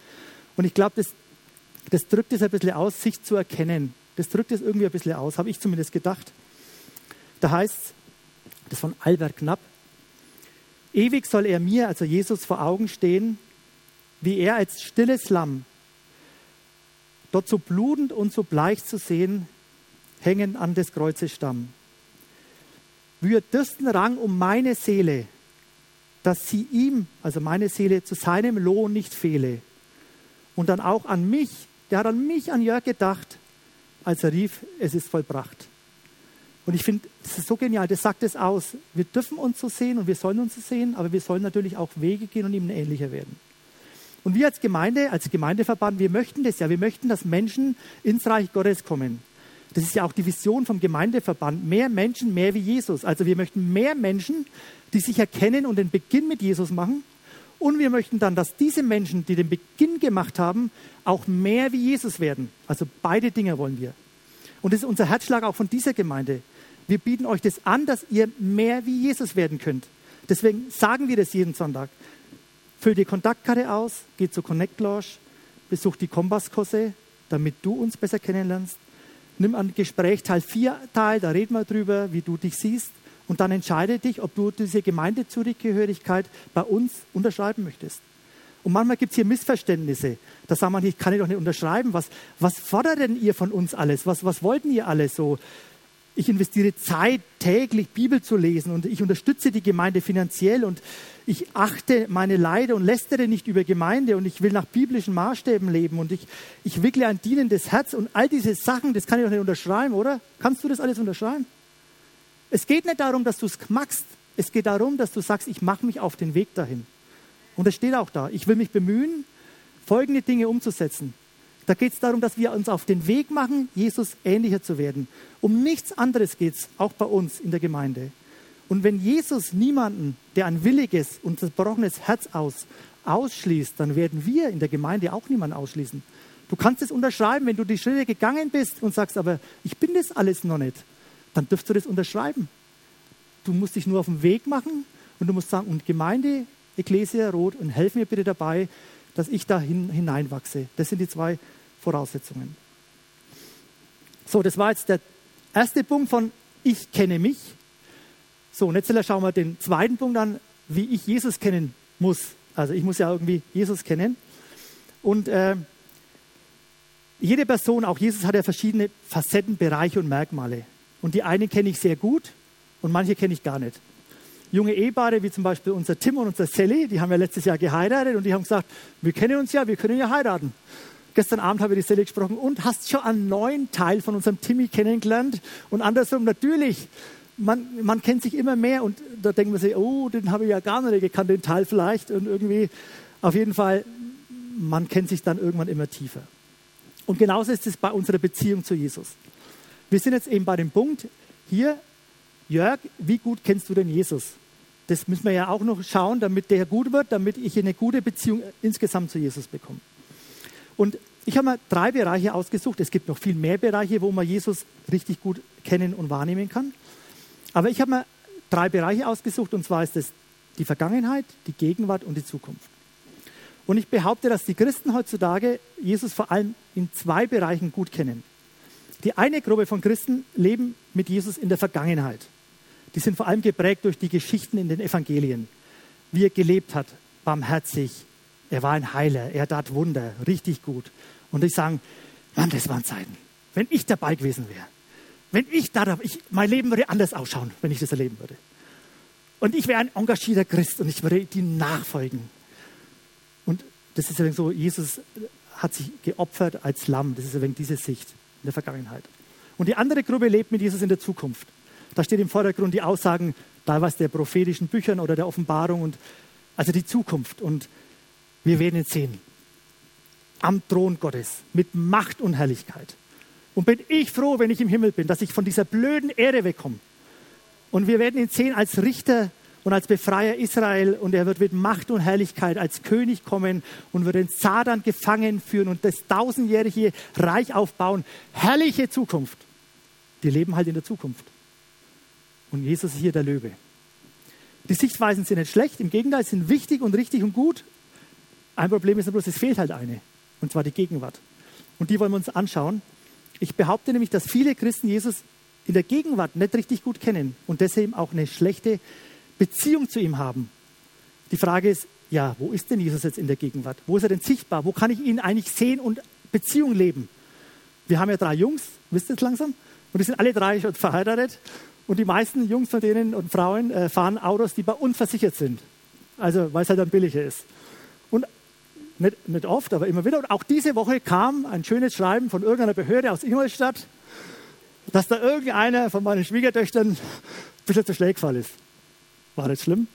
Und ich glaube, das, das drückt es ein bisschen aus, sich zu erkennen. Das drückt es irgendwie ein bisschen aus, habe ich zumindest gedacht. Da heißt das von Albert Knapp, ewig soll er mir, also Jesus, vor Augen stehen, wie er als stilles Lamm, dort so blutend und so bleich zu sehen, hängen an des Kreuzes Stamm wir dürsten Rang um meine Seele, dass sie ihm, also meine Seele, zu seinem Lohn nicht fehle. Und dann auch an mich, der hat an mich, an Jörg gedacht, als er rief, es ist vollbracht. Und ich finde, das ist so genial, das sagt es aus. Wir dürfen uns so sehen und wir sollen uns so sehen, aber wir sollen natürlich auch Wege gehen und ihm ähnlicher werden. Und wir als Gemeinde, als Gemeindeverband, wir möchten das ja. Wir möchten, dass Menschen ins Reich Gottes kommen. Das ist ja auch die Vision vom Gemeindeverband. Mehr Menschen, mehr wie Jesus. Also wir möchten mehr Menschen, die sich erkennen und den Beginn mit Jesus machen. Und wir möchten dann, dass diese Menschen, die den Beginn gemacht haben, auch mehr wie Jesus werden. Also beide Dinge wollen wir. Und das ist unser Herzschlag auch von dieser Gemeinde. Wir bieten euch das an, dass ihr mehr wie Jesus werden könnt. Deswegen sagen wir das jeden Sonntag. Füll die Kontaktkarte aus, geh zur Connect Lounge, besuch die Kompasskurse, damit du uns besser kennenlernst. Nimm an Gespräch Teil 4 teil, da reden wir drüber, wie du dich siehst. Und dann entscheide dich, ob du diese Gemeindezugehörigkeit bei uns unterschreiben möchtest. Und manchmal gibt es hier Missverständnisse. Da sagen manche, ich kann ich doch nicht unterschreiben. Was, was fordert denn ihr von uns alles? Was, was wollten ihr alles so? Ich investiere Zeit, täglich Bibel zu lesen und ich unterstütze die Gemeinde finanziell und ich achte meine Leide und lästere nicht über Gemeinde und ich will nach biblischen Maßstäben leben und ich, ich wickle ein dienendes Herz und all diese Sachen, das kann ich doch nicht unterschreiben, oder? Kannst du das alles unterschreiben? Es geht nicht darum, dass du es magst. Es geht darum, dass du sagst, ich mache mich auf den Weg dahin. Und es steht auch da. Ich will mich bemühen, folgende Dinge umzusetzen. Da geht es darum, dass wir uns auf den Weg machen, Jesus ähnlicher zu werden. Um nichts anderes geht es, auch bei uns in der Gemeinde. Und wenn Jesus niemanden, der ein williges und zerbrochenes Herz aus, ausschließt, dann werden wir in der Gemeinde auch niemanden ausschließen. Du kannst es unterschreiben, wenn du die Schritte gegangen bist und sagst, aber ich bin das alles noch nicht, dann dürfst du das unterschreiben. Du musst dich nur auf den Weg machen und du musst sagen, und Gemeinde Ecclesia Rot und helf mir bitte dabei, dass ich da hineinwachse. Das sind die zwei Voraussetzungen. So, das war jetzt der erste Punkt von ich kenne mich. So, und jetzt schauen wir den zweiten Punkt an, wie ich Jesus kennen muss. Also ich muss ja irgendwie Jesus kennen. Und äh, jede Person, auch Jesus, hat ja verschiedene Facetten, Bereiche und Merkmale. Und die einen kenne ich sehr gut und manche kenne ich gar nicht junge Ehepaare, wie zum Beispiel unser Tim und unser Sally, die haben ja letztes Jahr geheiratet und die haben gesagt, wir kennen uns ja, wir können ja heiraten. Gestern Abend habe ich die Sally gesprochen und hast schon einen neuen Teil von unserem Timmy kennengelernt und andersrum natürlich. Man, man kennt sich immer mehr und da denkt man sich, oh, den habe ich ja gar nicht gekannt, den Teil vielleicht und irgendwie auf jeden Fall, man kennt sich dann irgendwann immer tiefer. Und genauso ist es bei unserer Beziehung zu Jesus. Wir sind jetzt eben bei dem Punkt, hier Jörg, wie gut kennst du denn Jesus? Das müssen wir ja auch noch schauen, damit der gut wird, damit ich eine gute Beziehung insgesamt zu Jesus bekomme. Und ich habe mir drei Bereiche ausgesucht. Es gibt noch viel mehr Bereiche, wo man Jesus richtig gut kennen und wahrnehmen kann. Aber ich habe mir drei Bereiche ausgesucht, und zwar ist es die Vergangenheit, die Gegenwart und die Zukunft. Und ich behaupte, dass die Christen heutzutage Jesus vor allem in zwei Bereichen gut kennen. Die eine Gruppe von Christen leben mit Jesus in der Vergangenheit die sind vor allem geprägt durch die Geschichten in den Evangelien. Wie er gelebt hat, barmherzig, er war ein Heiler, er tat Wunder, richtig gut. Und die sagen, Mann, das waren Zeiten. Wenn ich dabei gewesen wäre, wenn ich da, ich, mein Leben würde anders ausschauen, wenn ich das erleben würde. Und ich wäre ein engagierter Christ und ich würde die nachfolgen. Und das ist so, Jesus hat sich geopfert als Lamm. Das ist ein diese Sicht in der Vergangenheit. Und die andere Gruppe lebt mit Jesus in der Zukunft. Da steht im Vordergrund die Aussagen teilweise der prophetischen Büchern oder der Offenbarung und also die Zukunft. Und wir werden ihn sehen. Am Thron Gottes mit Macht und Herrlichkeit. Und bin ich froh, wenn ich im Himmel bin, dass ich von dieser blöden Erde wegkomme. Und wir werden ihn sehen als Richter und als Befreier Israel. Und er wird mit Macht und Herrlichkeit als König kommen und wird den Satan gefangen führen und das tausendjährige Reich aufbauen. Herrliche Zukunft. Die leben halt in der Zukunft. Und Jesus ist hier der Löwe. Die Sichtweisen sind nicht schlecht, im Gegenteil, sind wichtig und richtig und gut. Ein Problem ist nur bloß, es fehlt halt eine, und zwar die Gegenwart. Und die wollen wir uns anschauen. Ich behaupte nämlich, dass viele Christen Jesus in der Gegenwart nicht richtig gut kennen und deswegen auch eine schlechte Beziehung zu ihm haben. Die Frage ist, ja, wo ist denn Jesus jetzt in der Gegenwart? Wo ist er denn sichtbar? Wo kann ich ihn eigentlich sehen und Beziehung leben? Wir haben ja drei Jungs, wisst ihr es langsam? Und die sind alle drei schon verheiratet. Und die meisten Jungs von denen und Frauen äh, fahren Autos, die bei uns versichert sind. Also, weil es halt dann billiger ist. Nicht, nicht oft, aber immer wieder. Und auch diese Woche kam ein schönes Schreiben von irgendeiner Behörde aus Ingolstadt, dass da irgendeiner von meinen Schwiegertöchtern ein bisschen zu schläg gefallen ist. War das schlimm?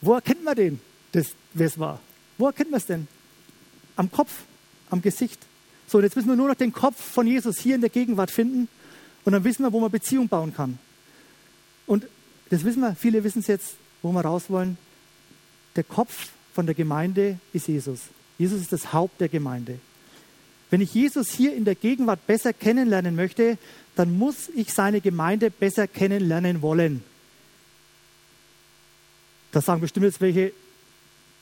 Wo erkennt man den, wer es war? Wo erkennt man es denn? Am Kopf, am Gesicht. So, jetzt müssen wir nur noch den Kopf von Jesus hier in der Gegenwart finden und dann wissen wir, wo man Beziehung bauen kann. Und das wissen wir, viele wissen es jetzt, wo wir raus wollen. Der Kopf von der Gemeinde ist Jesus. Jesus ist das Haupt der Gemeinde. Wenn ich Jesus hier in der Gegenwart besser kennenlernen möchte, dann muss ich seine Gemeinde besser kennenlernen wollen. Da sagen bestimmt jetzt welche,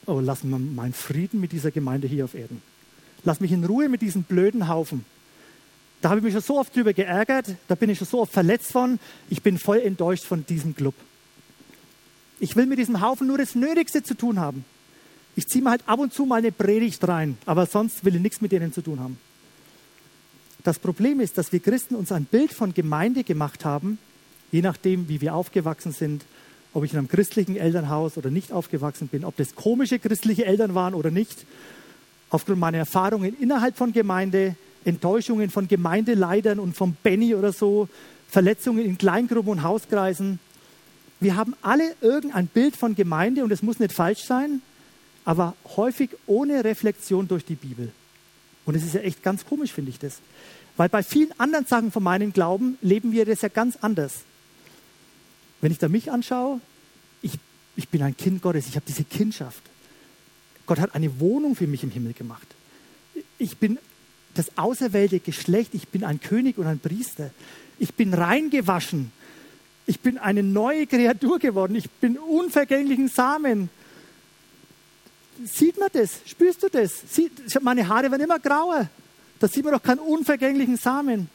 oh, lass mal meinen Frieden mit dieser Gemeinde hier auf Erden. Lass mich in Ruhe mit diesem blöden Haufen. Da habe ich mich schon so oft drüber geärgert, da bin ich schon so oft verletzt von. Ich bin voll enttäuscht von diesem Club. Ich will mit diesem Haufen nur das Nötigste zu tun haben. Ich ziehe mir halt ab und zu mal eine Predigt rein, aber sonst will ich nichts mit denen zu tun haben. Das Problem ist, dass wir Christen uns ein Bild von Gemeinde gemacht haben, je nachdem, wie wir aufgewachsen sind, ob ich in einem christlichen Elternhaus oder nicht aufgewachsen bin, ob das komische christliche Eltern waren oder nicht, aufgrund meiner Erfahrungen innerhalb von Gemeinde, Enttäuschungen von Gemeindeleitern und vom Benny oder so, Verletzungen in Kleingruppen und Hauskreisen. Wir haben alle irgendein Bild von Gemeinde und es muss nicht falsch sein, aber häufig ohne Reflexion durch die Bibel. Und es ist ja echt ganz komisch, finde ich das. Weil bei vielen anderen Sachen von meinem Glauben leben wir das ja ganz anders. Wenn ich da mich anschaue, ich, ich bin ein Kind Gottes, ich habe diese Kindschaft. Gott hat eine Wohnung für mich im Himmel gemacht. Ich bin das auserwählte Geschlecht, ich bin ein König und ein Priester. Ich bin reingewaschen. Ich bin eine neue Kreatur geworden. Ich bin unvergänglichen Samen. Sieht man das? Spürst du das? meine Haare werden immer grauer. Da sieht man doch keinen unvergänglichen Samen.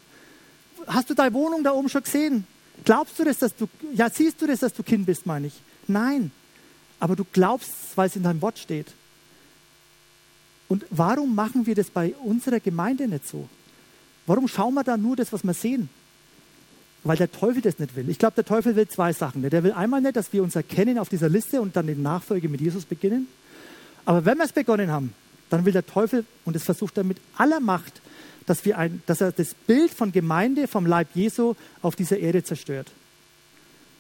Hast du deine Wohnung da oben schon gesehen? Glaubst du das, dass du, ja, siehst du das, dass du Kind bist, meine ich? Nein. Aber du glaubst, weil es in deinem Wort steht. Und warum machen wir das bei unserer Gemeinde nicht so? Warum schauen wir da nur das, was wir sehen? Weil der Teufel das nicht will. Ich glaube, der Teufel will zwei Sachen. Der will einmal nicht, dass wir uns erkennen auf dieser Liste und dann die Nachfolge mit Jesus beginnen. Aber wenn wir es begonnen haben, dann will der Teufel, und es versucht er mit aller Macht, dass, wir ein, dass er das Bild von Gemeinde, vom Leib Jesu auf dieser Erde zerstört.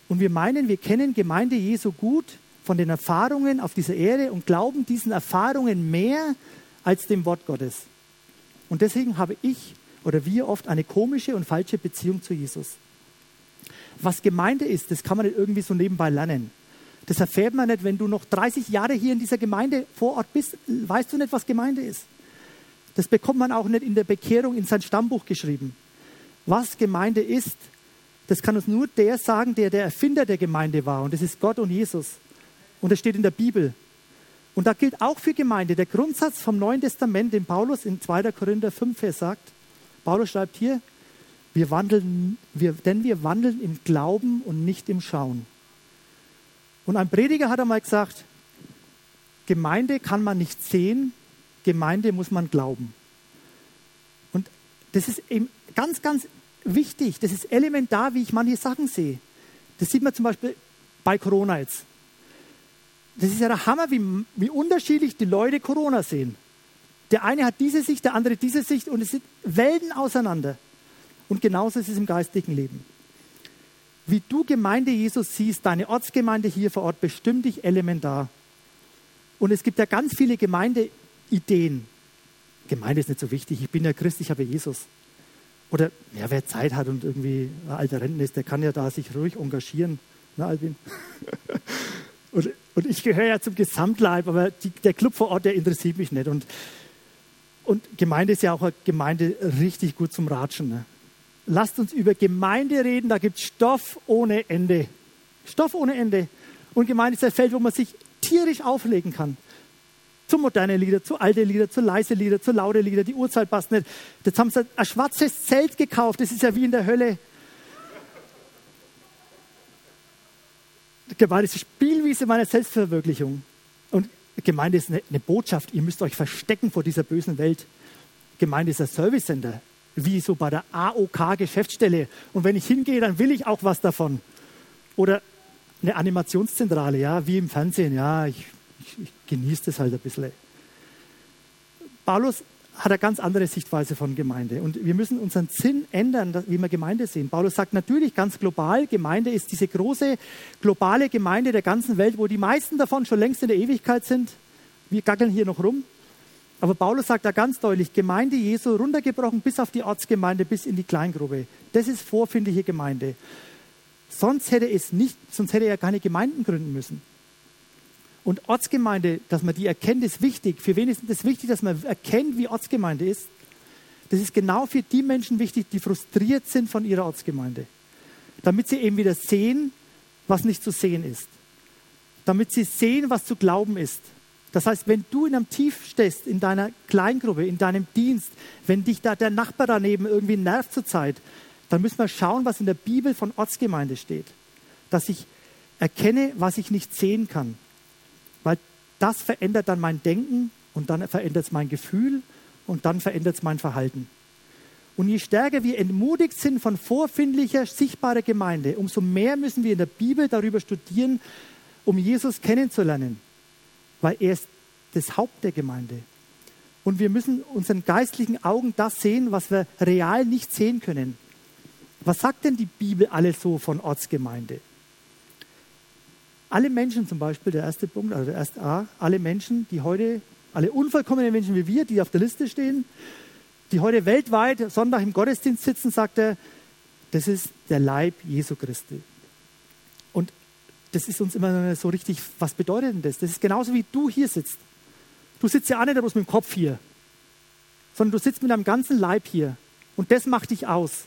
Und wir meinen, wir kennen Gemeinde Jesu gut von den Erfahrungen auf dieser Erde und glauben diesen Erfahrungen mehr als dem Wort Gottes. Und deswegen habe ich oder wir oft eine komische und falsche Beziehung zu Jesus. Was Gemeinde ist, das kann man nicht irgendwie so nebenbei lernen. Das erfährt man nicht, wenn du noch 30 Jahre hier in dieser Gemeinde vor Ort bist, weißt du nicht, was Gemeinde ist. Das bekommt man auch nicht in der Bekehrung in sein Stammbuch geschrieben. Was Gemeinde ist, das kann uns nur der sagen, der der Erfinder der Gemeinde war. Und das ist Gott und Jesus. Und das steht in der Bibel. Und da gilt auch für Gemeinde der Grundsatz vom Neuen Testament, den Paulus in 2. Korinther 5 Vers sagt. Paulus schreibt hier, wir wandeln, wir, denn wir wandeln im Glauben und nicht im Schauen. Und ein Prediger hat einmal gesagt, Gemeinde kann man nicht sehen, Gemeinde muss man glauben. Und das ist eben ganz, ganz wichtig. Das ist elementar, wie ich manche Sachen sehe. Das sieht man zum Beispiel bei Corona jetzt. Das ist ja der Hammer, wie, wie unterschiedlich die Leute Corona sehen. Der eine hat diese Sicht, der andere diese Sicht und es sind Welten auseinander. Und genauso ist es im geistigen Leben. Wie du Gemeinde Jesus siehst, deine Ortsgemeinde hier vor Ort bestimmt dich elementar. Und es gibt ja ganz viele Gemeinde, Ideen. Gemeinde ist nicht so wichtig, ich bin ja Christ, ich habe Jesus. Oder ja, wer Zeit hat und irgendwie ein alter Rentner ist, der kann ja da sich ruhig engagieren. Na, Albin? und, und, ich gehöre ja zum Gesamtleib, aber die, der Club vor Ort, der interessiert mich nicht. Und, und Gemeinde ist ja auch eine Gemeinde richtig gut zum Ratschen. Ne? Lasst uns über Gemeinde reden, da gibt es Stoff ohne Ende. Stoff ohne Ende. Und Gemeinde ist ein Feld, wo man sich tierisch auflegen kann zu moderne Lieder, zu alte Lieder, zu leise Lieder, zu laute Lieder, die Uhrzeit passt nicht. Jetzt haben sie ein schwarzes Zelt gekauft, das ist ja wie in der Hölle. Gemeinde ist die Spielwiese meiner Selbstverwirklichung. Und Gemeinde ist eine, eine Botschaft, ihr müsst euch verstecken vor dieser bösen Welt. Gemeinde ist ein Service Center, wie so bei der AOK-Geschäftsstelle. Und wenn ich hingehe, dann will ich auch was davon. Oder eine Animationszentrale, ja, wie im Fernsehen, ja, ich ich, ich genieße das halt ein bisschen. Paulus hat eine ganz andere Sichtweise von Gemeinde. Und wir müssen unseren Sinn ändern, wie wir Gemeinde sehen. Paulus sagt natürlich ganz global, Gemeinde ist diese große globale Gemeinde der ganzen Welt, wo die meisten davon schon längst in der Ewigkeit sind. Wir gackeln hier noch rum. Aber Paulus sagt da ganz deutlich, Gemeinde Jesu runtergebrochen bis auf die Ortsgemeinde, bis in die Kleingruppe. Das ist vorfindliche Gemeinde. Sonst hätte, es nicht, sonst hätte er keine Gemeinden gründen müssen. Und Ortsgemeinde, dass man die erkennt, ist wichtig. Für wen ist es wichtig, dass man erkennt, wie Ortsgemeinde ist? Das ist genau für die Menschen wichtig, die frustriert sind von ihrer Ortsgemeinde. Damit sie eben wieder sehen, was nicht zu sehen ist. Damit sie sehen, was zu glauben ist. Das heißt, wenn du in einem Tief stehst, in deiner Kleingruppe, in deinem Dienst, wenn dich da der Nachbar daneben irgendwie nervt zur Zeit, dann müssen wir schauen, was in der Bibel von Ortsgemeinde steht. Dass ich erkenne, was ich nicht sehen kann. Weil das verändert dann mein Denken und dann verändert es mein Gefühl und dann verändert es mein Verhalten. Und je stärker wir entmutigt sind von vorfindlicher, sichtbarer Gemeinde, umso mehr müssen wir in der Bibel darüber studieren, um Jesus kennenzulernen, weil er ist das Haupt der Gemeinde. Und wir müssen unseren geistlichen Augen das sehen, was wir real nicht sehen können. Was sagt denn die Bibel alles so von Ortsgemeinde? Alle Menschen zum Beispiel, der erste Punkt, also der erste A, alle Menschen, die heute, alle unvollkommenen Menschen wie wir, die auf der Liste stehen, die heute weltweit Sonntag im Gottesdienst sitzen, sagt er, das ist der Leib Jesu Christi. Das ist uns immer so richtig, was bedeutet denn das? Das ist genauso wie du hier sitzt. Du sitzt ja auch nicht bloß mit dem Kopf hier, sondern du sitzt mit deinem ganzen Leib hier. Und das macht dich aus.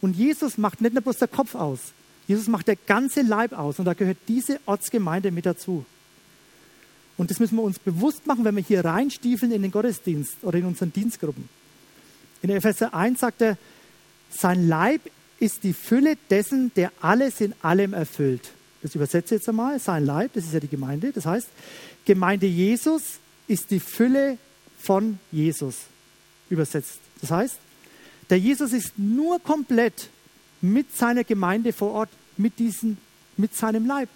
Und Jesus macht nicht nur bloß der Kopf aus. Jesus macht der ganze Leib aus. Und da gehört diese Ortsgemeinde mit dazu. Und das müssen wir uns bewusst machen, wenn wir hier reinstiefeln in den Gottesdienst oder in unseren Dienstgruppen. In Epheser 1 sagt er, sein Leib ist die Fülle dessen, der alles in allem erfüllt. Das übersetze jetzt einmal. Sein Leib, das ist ja die Gemeinde. Das heißt, Gemeinde Jesus ist die Fülle von Jesus. Übersetzt. Das heißt, der Jesus ist nur komplett mit seiner Gemeinde vor Ort, mit, diesen, mit seinem Leib.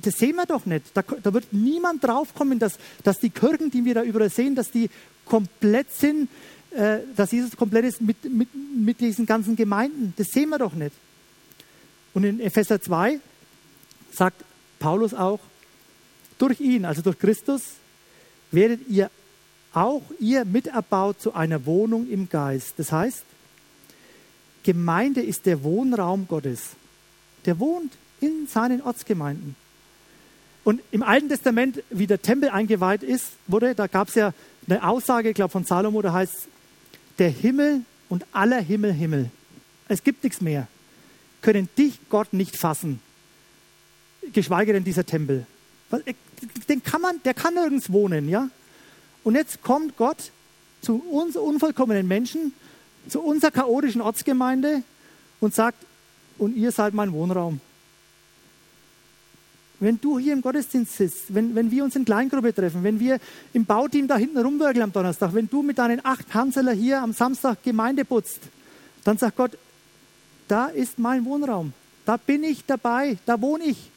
Das sehen wir doch nicht. Da, da wird niemand draufkommen, dass, dass die Kirchen, die wir da überall sehen, dass die komplett sind, äh, dass Jesus komplett ist mit, mit, mit diesen ganzen Gemeinden. Das sehen wir doch nicht. Und in Epheser 2 sagt Paulus auch, durch ihn, also durch Christus, werdet ihr auch ihr miterbaut zu einer Wohnung im Geist. Das heißt, Gemeinde ist der Wohnraum Gottes. Der wohnt in seinen Ortsgemeinden. Und im Alten Testament, wie der Tempel eingeweiht ist, wurde, da gab es ja eine Aussage, ich glaube von Salomo, da heißt der Himmel und aller Himmel, Himmel. Es gibt nichts mehr. Können dich Gott nicht fassen. Geschweige denn dieser Tempel. Äh, den kann man, der kann nirgends wohnen, ja? Und jetzt kommt Gott zu uns unvollkommenen Menschen, zu unserer chaotischen Ortsgemeinde und sagt, und ihr seid mein Wohnraum. Wenn du hier im Gottesdienst sitzt, wenn, wenn wir uns in Kleingruppe treffen, wenn wir im Bauteam da hinten rumwirkeln am Donnerstag, wenn du mit deinen acht Hanseler hier am Samstag Gemeinde putzt, dann sagt Gott, da ist mein Wohnraum. Da bin ich dabei, da wohne ich.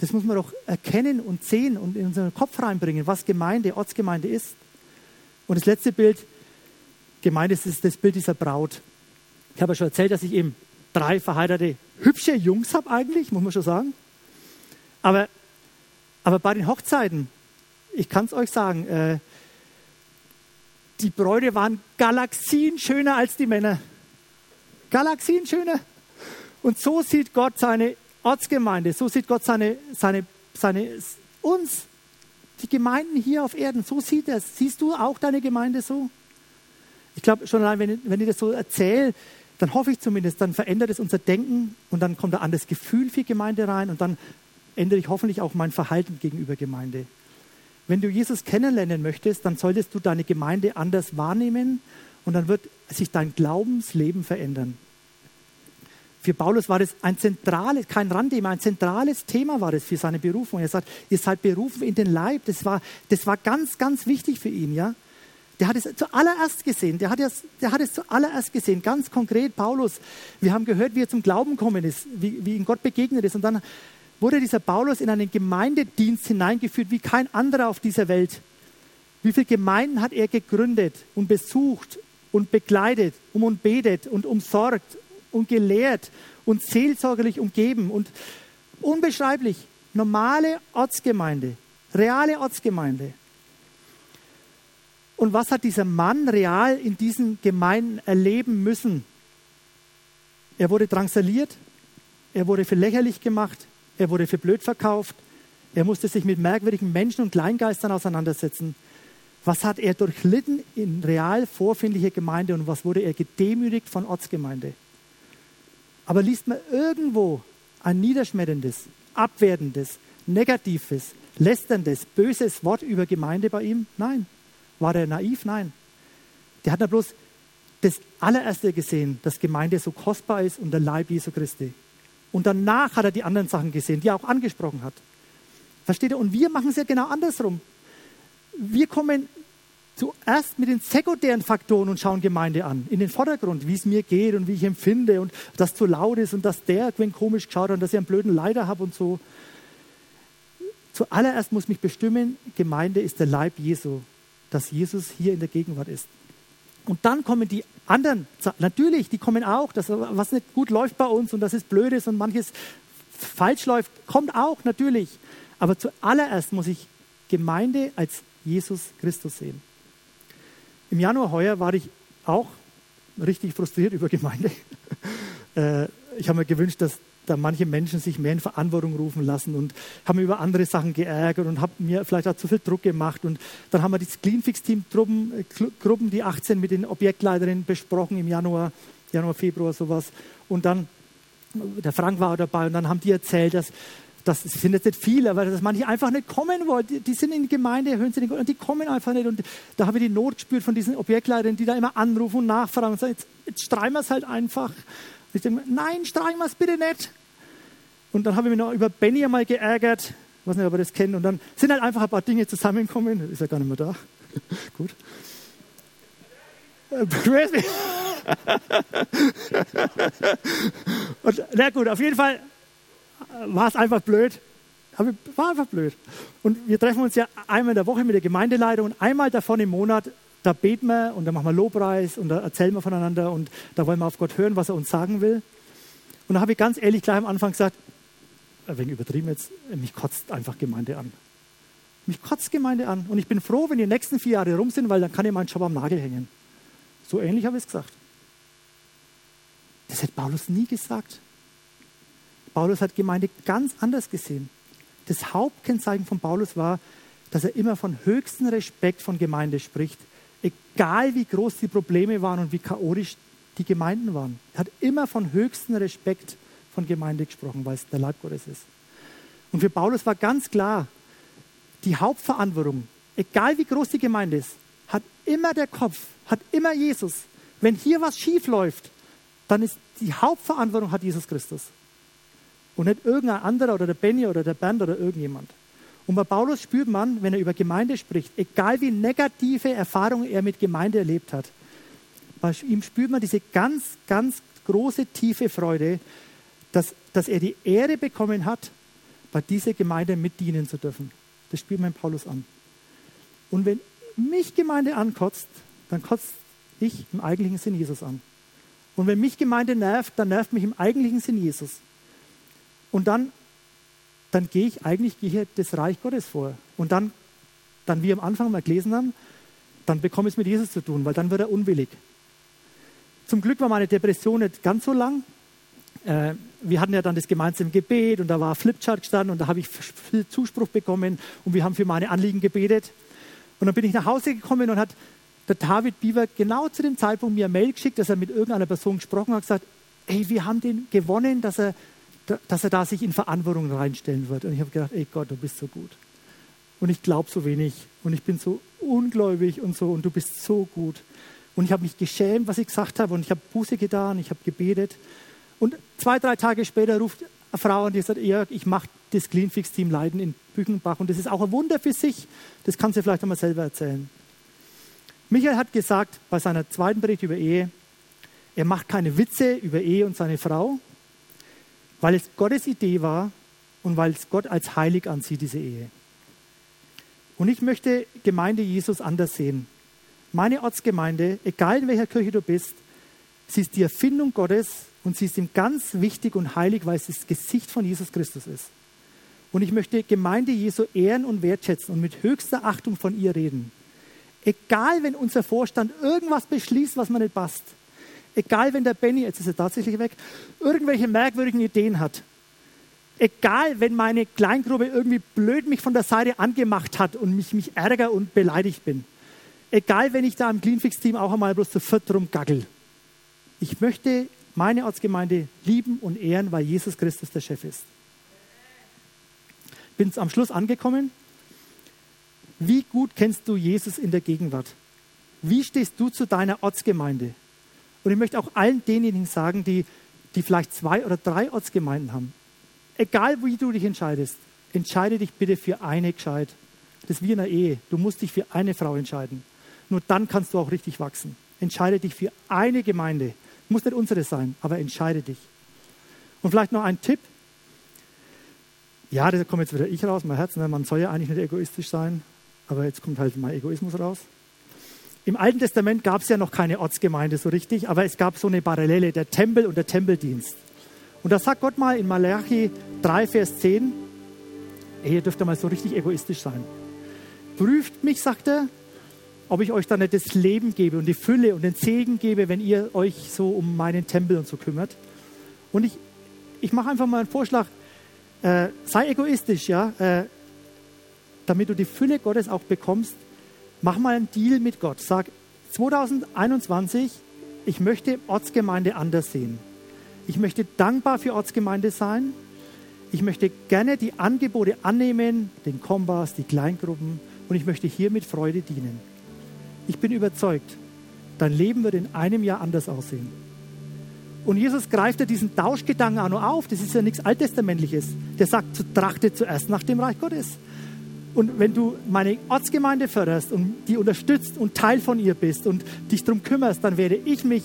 Das muss man doch erkennen und sehen und in unseren Kopf reinbringen, was Gemeinde, Ortsgemeinde ist. Und das letzte Bild, Gemeinde ist das Bild dieser Braut. Ich habe ja schon erzählt, dass ich eben drei verheiratete, hübsche Jungs habe eigentlich, muss man schon sagen. Aber, aber bei den Hochzeiten, ich kann es euch sagen, äh, die Bräute waren Galaxien schöner als die Männer. Galaxien schöner. Und so sieht Gott seine Ortsgemeinde, so sieht Gott seine, seine, seine, uns, die Gemeinden hier auf Erden, so sieht er es. Siehst du auch deine Gemeinde so? Ich glaube, schon allein, wenn, wenn ich das so erzähle, dann hoffe ich zumindest, dann verändert es unser Denken und dann kommt ein anderes Gefühl für Gemeinde rein und dann ändere ich hoffentlich auch mein Verhalten gegenüber Gemeinde. Wenn du Jesus kennenlernen möchtest, dann solltest du deine Gemeinde anders wahrnehmen und dann wird sich dein Glaubensleben verändern. Für Paulus war das ein zentrales, kein Randthema, ein zentrales Thema war das für seine Berufung. Er sagt, ihr seid berufen in den Leib. Das war, das war ganz, ganz wichtig für ihn, ja. Der hat es zuallererst gesehen. Der hat, es, der hat es zuallererst gesehen. Ganz konkret, Paulus. Wir haben gehört, wie er zum Glauben gekommen ist, wie, wie ihm Gott begegnet ist. Und dann wurde dieser Paulus in einen Gemeindedienst hineingeführt wie kein anderer auf dieser Welt. Wie viele Gemeinden hat er gegründet und besucht und begleitet und, und betet und umsorgt und gelehrt und seelsorgerlich umgeben und unbeschreiblich. Normale Ortsgemeinde, reale Ortsgemeinde. Und was hat dieser Mann real in diesen Gemeinden erleben müssen? Er wurde drangsaliert, er wurde für lächerlich gemacht, er wurde für blöd verkauft, er musste sich mit merkwürdigen Menschen und Kleingeistern auseinandersetzen. Was hat er durchlitten in real vorfindlicher Gemeinde und was wurde er gedemütigt von Ortsgemeinde? Aber liest man irgendwo ein niederschmetterndes, abwertendes, negatives, lästerndes, böses Wort über Gemeinde bei ihm? Nein. War er naiv? Nein. Der hat da bloß das allererste gesehen, dass Gemeinde so kostbar ist und der Leib Jesu Christi. Und danach hat er die anderen Sachen gesehen, die er auch angesprochen hat. Versteht ihr? Und wir machen es ja genau andersrum. Wir kommen zuerst mit den sekundären Faktoren und schauen Gemeinde an, in den Vordergrund, wie es mir geht und wie ich empfinde und dass zu laut ist und dass der wenn komisch geschaut hat und dass ich einen blöden Leiter habe und so. Zuallererst muss mich bestimmen, Gemeinde ist der Leib Jesu, dass Jesus hier in der Gegenwart ist. Und dann kommen die anderen, natürlich, die kommen auch, dass was nicht gut läuft bei uns und dass es blöd ist und manches falsch läuft, kommt auch natürlich. Aber zuallererst muss ich Gemeinde als Jesus Christus sehen. Im Januar heuer war ich auch richtig frustriert über Gemeinde. Äh, ich habe mir gewünscht, dass da manche Menschen sich mehr in Verantwortung rufen lassen und haben über andere Sachen geärgert und haben mir vielleicht auch zu viel Druck gemacht. Und dann haben wir Cleanfix-Team-Gruppen, äh, Gruppen, die 18 mit den Objektleiterinnen besprochen im Januar, Januar, Februar sowas. Und dann, der Frank war auch dabei und dann haben die erzählt, dass das sind jetzt nicht viele, aber dass manche einfach nicht kommen wollen. Die, die sind in der Gemeinde, hören sie nicht und die kommen einfach nicht. Und da habe ich die Not gespürt von diesen Objektleitern, die da immer anrufen und nachfragen und sagen, jetzt, jetzt streichen wir es halt einfach. Und ich denke, nein, streichen wir es bitte nicht. Und dann habe ich mich noch über Benny einmal geärgert. Ich weiß nicht, ob ihr das kennt. Und dann sind halt einfach ein paar Dinge zusammengekommen. Ist ja gar nicht mehr da. Gut. und, na gut, auf jeden Fall war es einfach blöd. Aber war einfach blöd. Und wir treffen uns ja einmal in der Woche mit der Gemeindeleitung und einmal davon im Monat, da beten wir und da machen wir Lobpreis und da erzählen wir voneinander und da wollen wir auf Gott hören, was er uns sagen will. Und da habe ich ganz ehrlich gleich am Anfang gesagt, wenig übertrieben jetzt, mich kotzt einfach Gemeinde an. Mich kotzt Gemeinde an. Und ich bin froh, wenn die nächsten vier Jahre rum sind, weil dann kann ich meinen Job am Nagel hängen. So ähnlich habe ich es gesagt. Das hätte Paulus nie gesagt. Paulus hat Gemeinde ganz anders gesehen. Das Hauptkennzeichen von Paulus war, dass er immer von höchstem Respekt von Gemeinde spricht, egal wie groß die Probleme waren und wie chaotisch die Gemeinden waren. Er hat immer von höchstem Respekt von Gemeinde gesprochen, weil es der Leib Gottes ist. Und für Paulus war ganz klar, die Hauptverantwortung, egal wie groß die Gemeinde ist, hat immer der Kopf, hat immer Jesus. Wenn hier was schief läuft, dann ist die Hauptverantwortung hat Jesus Christus und nicht irgendein anderer oder der Benny oder der Bernd oder irgendjemand. Und bei Paulus spürt man, wenn er über Gemeinde spricht, egal wie negative Erfahrungen er mit Gemeinde erlebt hat, bei ihm spürt man diese ganz, ganz große, tiefe Freude, dass, dass er die Ehre bekommen hat, bei dieser Gemeinde mitdienen zu dürfen. Das spürt man Paulus an. Und wenn mich Gemeinde ankotzt, dann kotzt ich im eigentlichen Sinn Jesus an. Und wenn mich Gemeinde nervt, dann nervt mich im eigentlichen Sinn Jesus. Und dann, dann gehe ich eigentlich gehe das Reich Gottes vor. Und dann, dann, wie am Anfang mal gelesen haben, dann bekomme ich es mit Jesus zu tun, weil dann wird er unwillig. Zum Glück war meine Depression nicht ganz so lang. Äh, wir hatten ja dann das gemeinsame Gebet und da war Flipchart gestanden und da habe ich viel Zuspruch bekommen und wir haben für meine Anliegen gebetet. Und dann bin ich nach Hause gekommen und hat der David Bieber genau zu dem Zeitpunkt mir eine Mail geschickt, dass er mit irgendeiner Person gesprochen hat, gesagt, ey, wir haben den gewonnen, dass er dass er da sich in Verantwortung reinstellen wird. Und ich habe gedacht, ey Gott, du bist so gut. Und ich glaube so wenig. Und ich bin so ungläubig und so. Und du bist so gut. Und ich habe mich geschämt, was ich gesagt habe. Und ich habe Buße getan. Ich habe gebetet. Und zwei, drei Tage später ruft eine Frau an, die sagt, Jörg, ich mache das Cleanfix-Team Leiden in Büchenbach. Und das ist auch ein Wunder für sich. Das kann sie vielleicht einmal selber erzählen. Michael hat gesagt bei seiner zweiten Bericht über Ehe, er macht keine Witze über Ehe und seine Frau, weil es Gottes Idee war und weil es Gott als heilig ansieht, diese Ehe. Und ich möchte Gemeinde Jesus anders sehen. Meine Ortsgemeinde, egal in welcher Kirche du bist, sie ist die Erfindung Gottes und sie ist ihm ganz wichtig und heilig, weil es das Gesicht von Jesus Christus ist. Und ich möchte Gemeinde Jesu ehren und wertschätzen und mit höchster Achtung von ihr reden. Egal, wenn unser Vorstand irgendwas beschließt, was mir nicht passt, Egal, wenn der Benny, jetzt ist er tatsächlich weg, irgendwelche merkwürdigen Ideen hat. Egal, wenn meine Kleingruppe irgendwie blöd mich von der Seite angemacht hat und mich, mich ärger und beleidigt bin. Egal, wenn ich da im Cleanfix-Team auch einmal bloß zu viert rumgaggel. Ich möchte meine Ortsgemeinde lieben und ehren, weil Jesus Christus der Chef ist. Bin am Schluss angekommen Wie gut kennst du Jesus in der Gegenwart? Wie stehst du zu deiner Ortsgemeinde? Und ich möchte auch allen denjenigen sagen, die, die vielleicht zwei oder drei Ortsgemeinden haben. Egal, wie du dich entscheidest, entscheide dich bitte für eine gescheit. Das ist wie in einer Ehe. Du musst dich für eine Frau entscheiden. Nur dann kannst du auch richtig wachsen. Entscheide dich für eine Gemeinde. Muss nicht unsere sein, aber entscheide dich. Und vielleicht noch ein Tipp. Ja, da kommt jetzt wieder ich raus, mein Herz. Ne? Man soll ja eigentlich nicht egoistisch sein, aber jetzt kommt halt mein Egoismus raus. Im Alten Testament gab es ja noch keine Ortsgemeinde so richtig, aber es gab so eine Parallele, der Tempel und der Tempeldienst. Und da sagt Gott mal in Malachi 3, Vers 10, ey, ihr dürft ja mal so richtig egoistisch sein. Prüft mich, sagt er, ob ich euch dann nicht das Leben gebe und die Fülle und den Segen gebe, wenn ihr euch so um meinen Tempel und so kümmert. Und ich, ich mache einfach mal einen Vorschlag, äh, sei egoistisch, ja, äh, damit du die Fülle Gottes auch bekommst, mach mal einen Deal mit Gott. Sag 2021, ich möchte Ortsgemeinde anders sehen. Ich möchte dankbar für Ortsgemeinde sein. Ich möchte gerne die Angebote annehmen, den Kompass, die Kleingruppen und ich möchte hier mit Freude dienen. Ich bin überzeugt, dein Leben wird in einem Jahr anders aussehen. Und Jesus greift ja diesen Tauschgedanken auch noch auf. Das ist ja nichts Alttestamentliches. Der sagt, trachte zuerst nach dem Reich Gottes. Und wenn du meine Ortsgemeinde förderst und die unterstützt und Teil von ihr bist und dich darum kümmerst, dann werde ich mich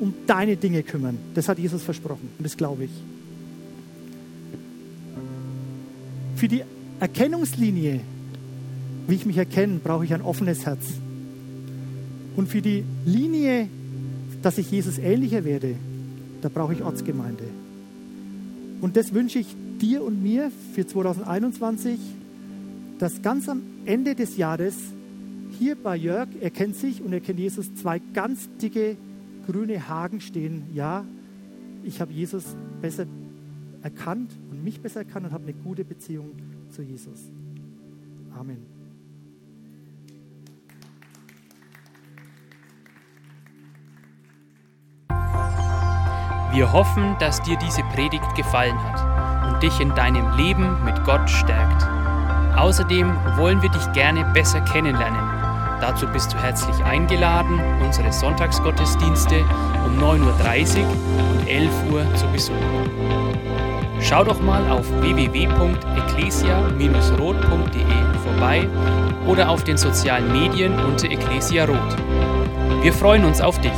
um deine Dinge kümmern. Das hat Jesus versprochen und das glaube ich. Für die Erkennungslinie, wie ich mich erkenne, brauche ich ein offenes Herz. Und für die Linie, dass ich Jesus ähnlicher werde, da brauche ich Ortsgemeinde. Und das wünsche ich dir und mir für 2021 dass ganz am Ende des Jahres hier bei Jörg, er kennt sich und er kennt Jesus, zwei ganz dicke grüne Haken stehen. Ja, ich habe Jesus besser erkannt und mich besser erkannt und habe eine gute Beziehung zu Jesus. Amen. Wir hoffen, dass dir diese Predigt gefallen hat und dich in deinem Leben mit Gott stärkt. Außerdem wollen wir dich gerne besser kennenlernen. Dazu bist du herzlich eingeladen, unsere Sonntagsgottesdienste um 9.30 Uhr und 11 Uhr zu besuchen. Schau doch mal auf www.ecclesia-rot.de vorbei oder auf den sozialen Medien unter Ecclesia Rot. Wir freuen uns auf dich.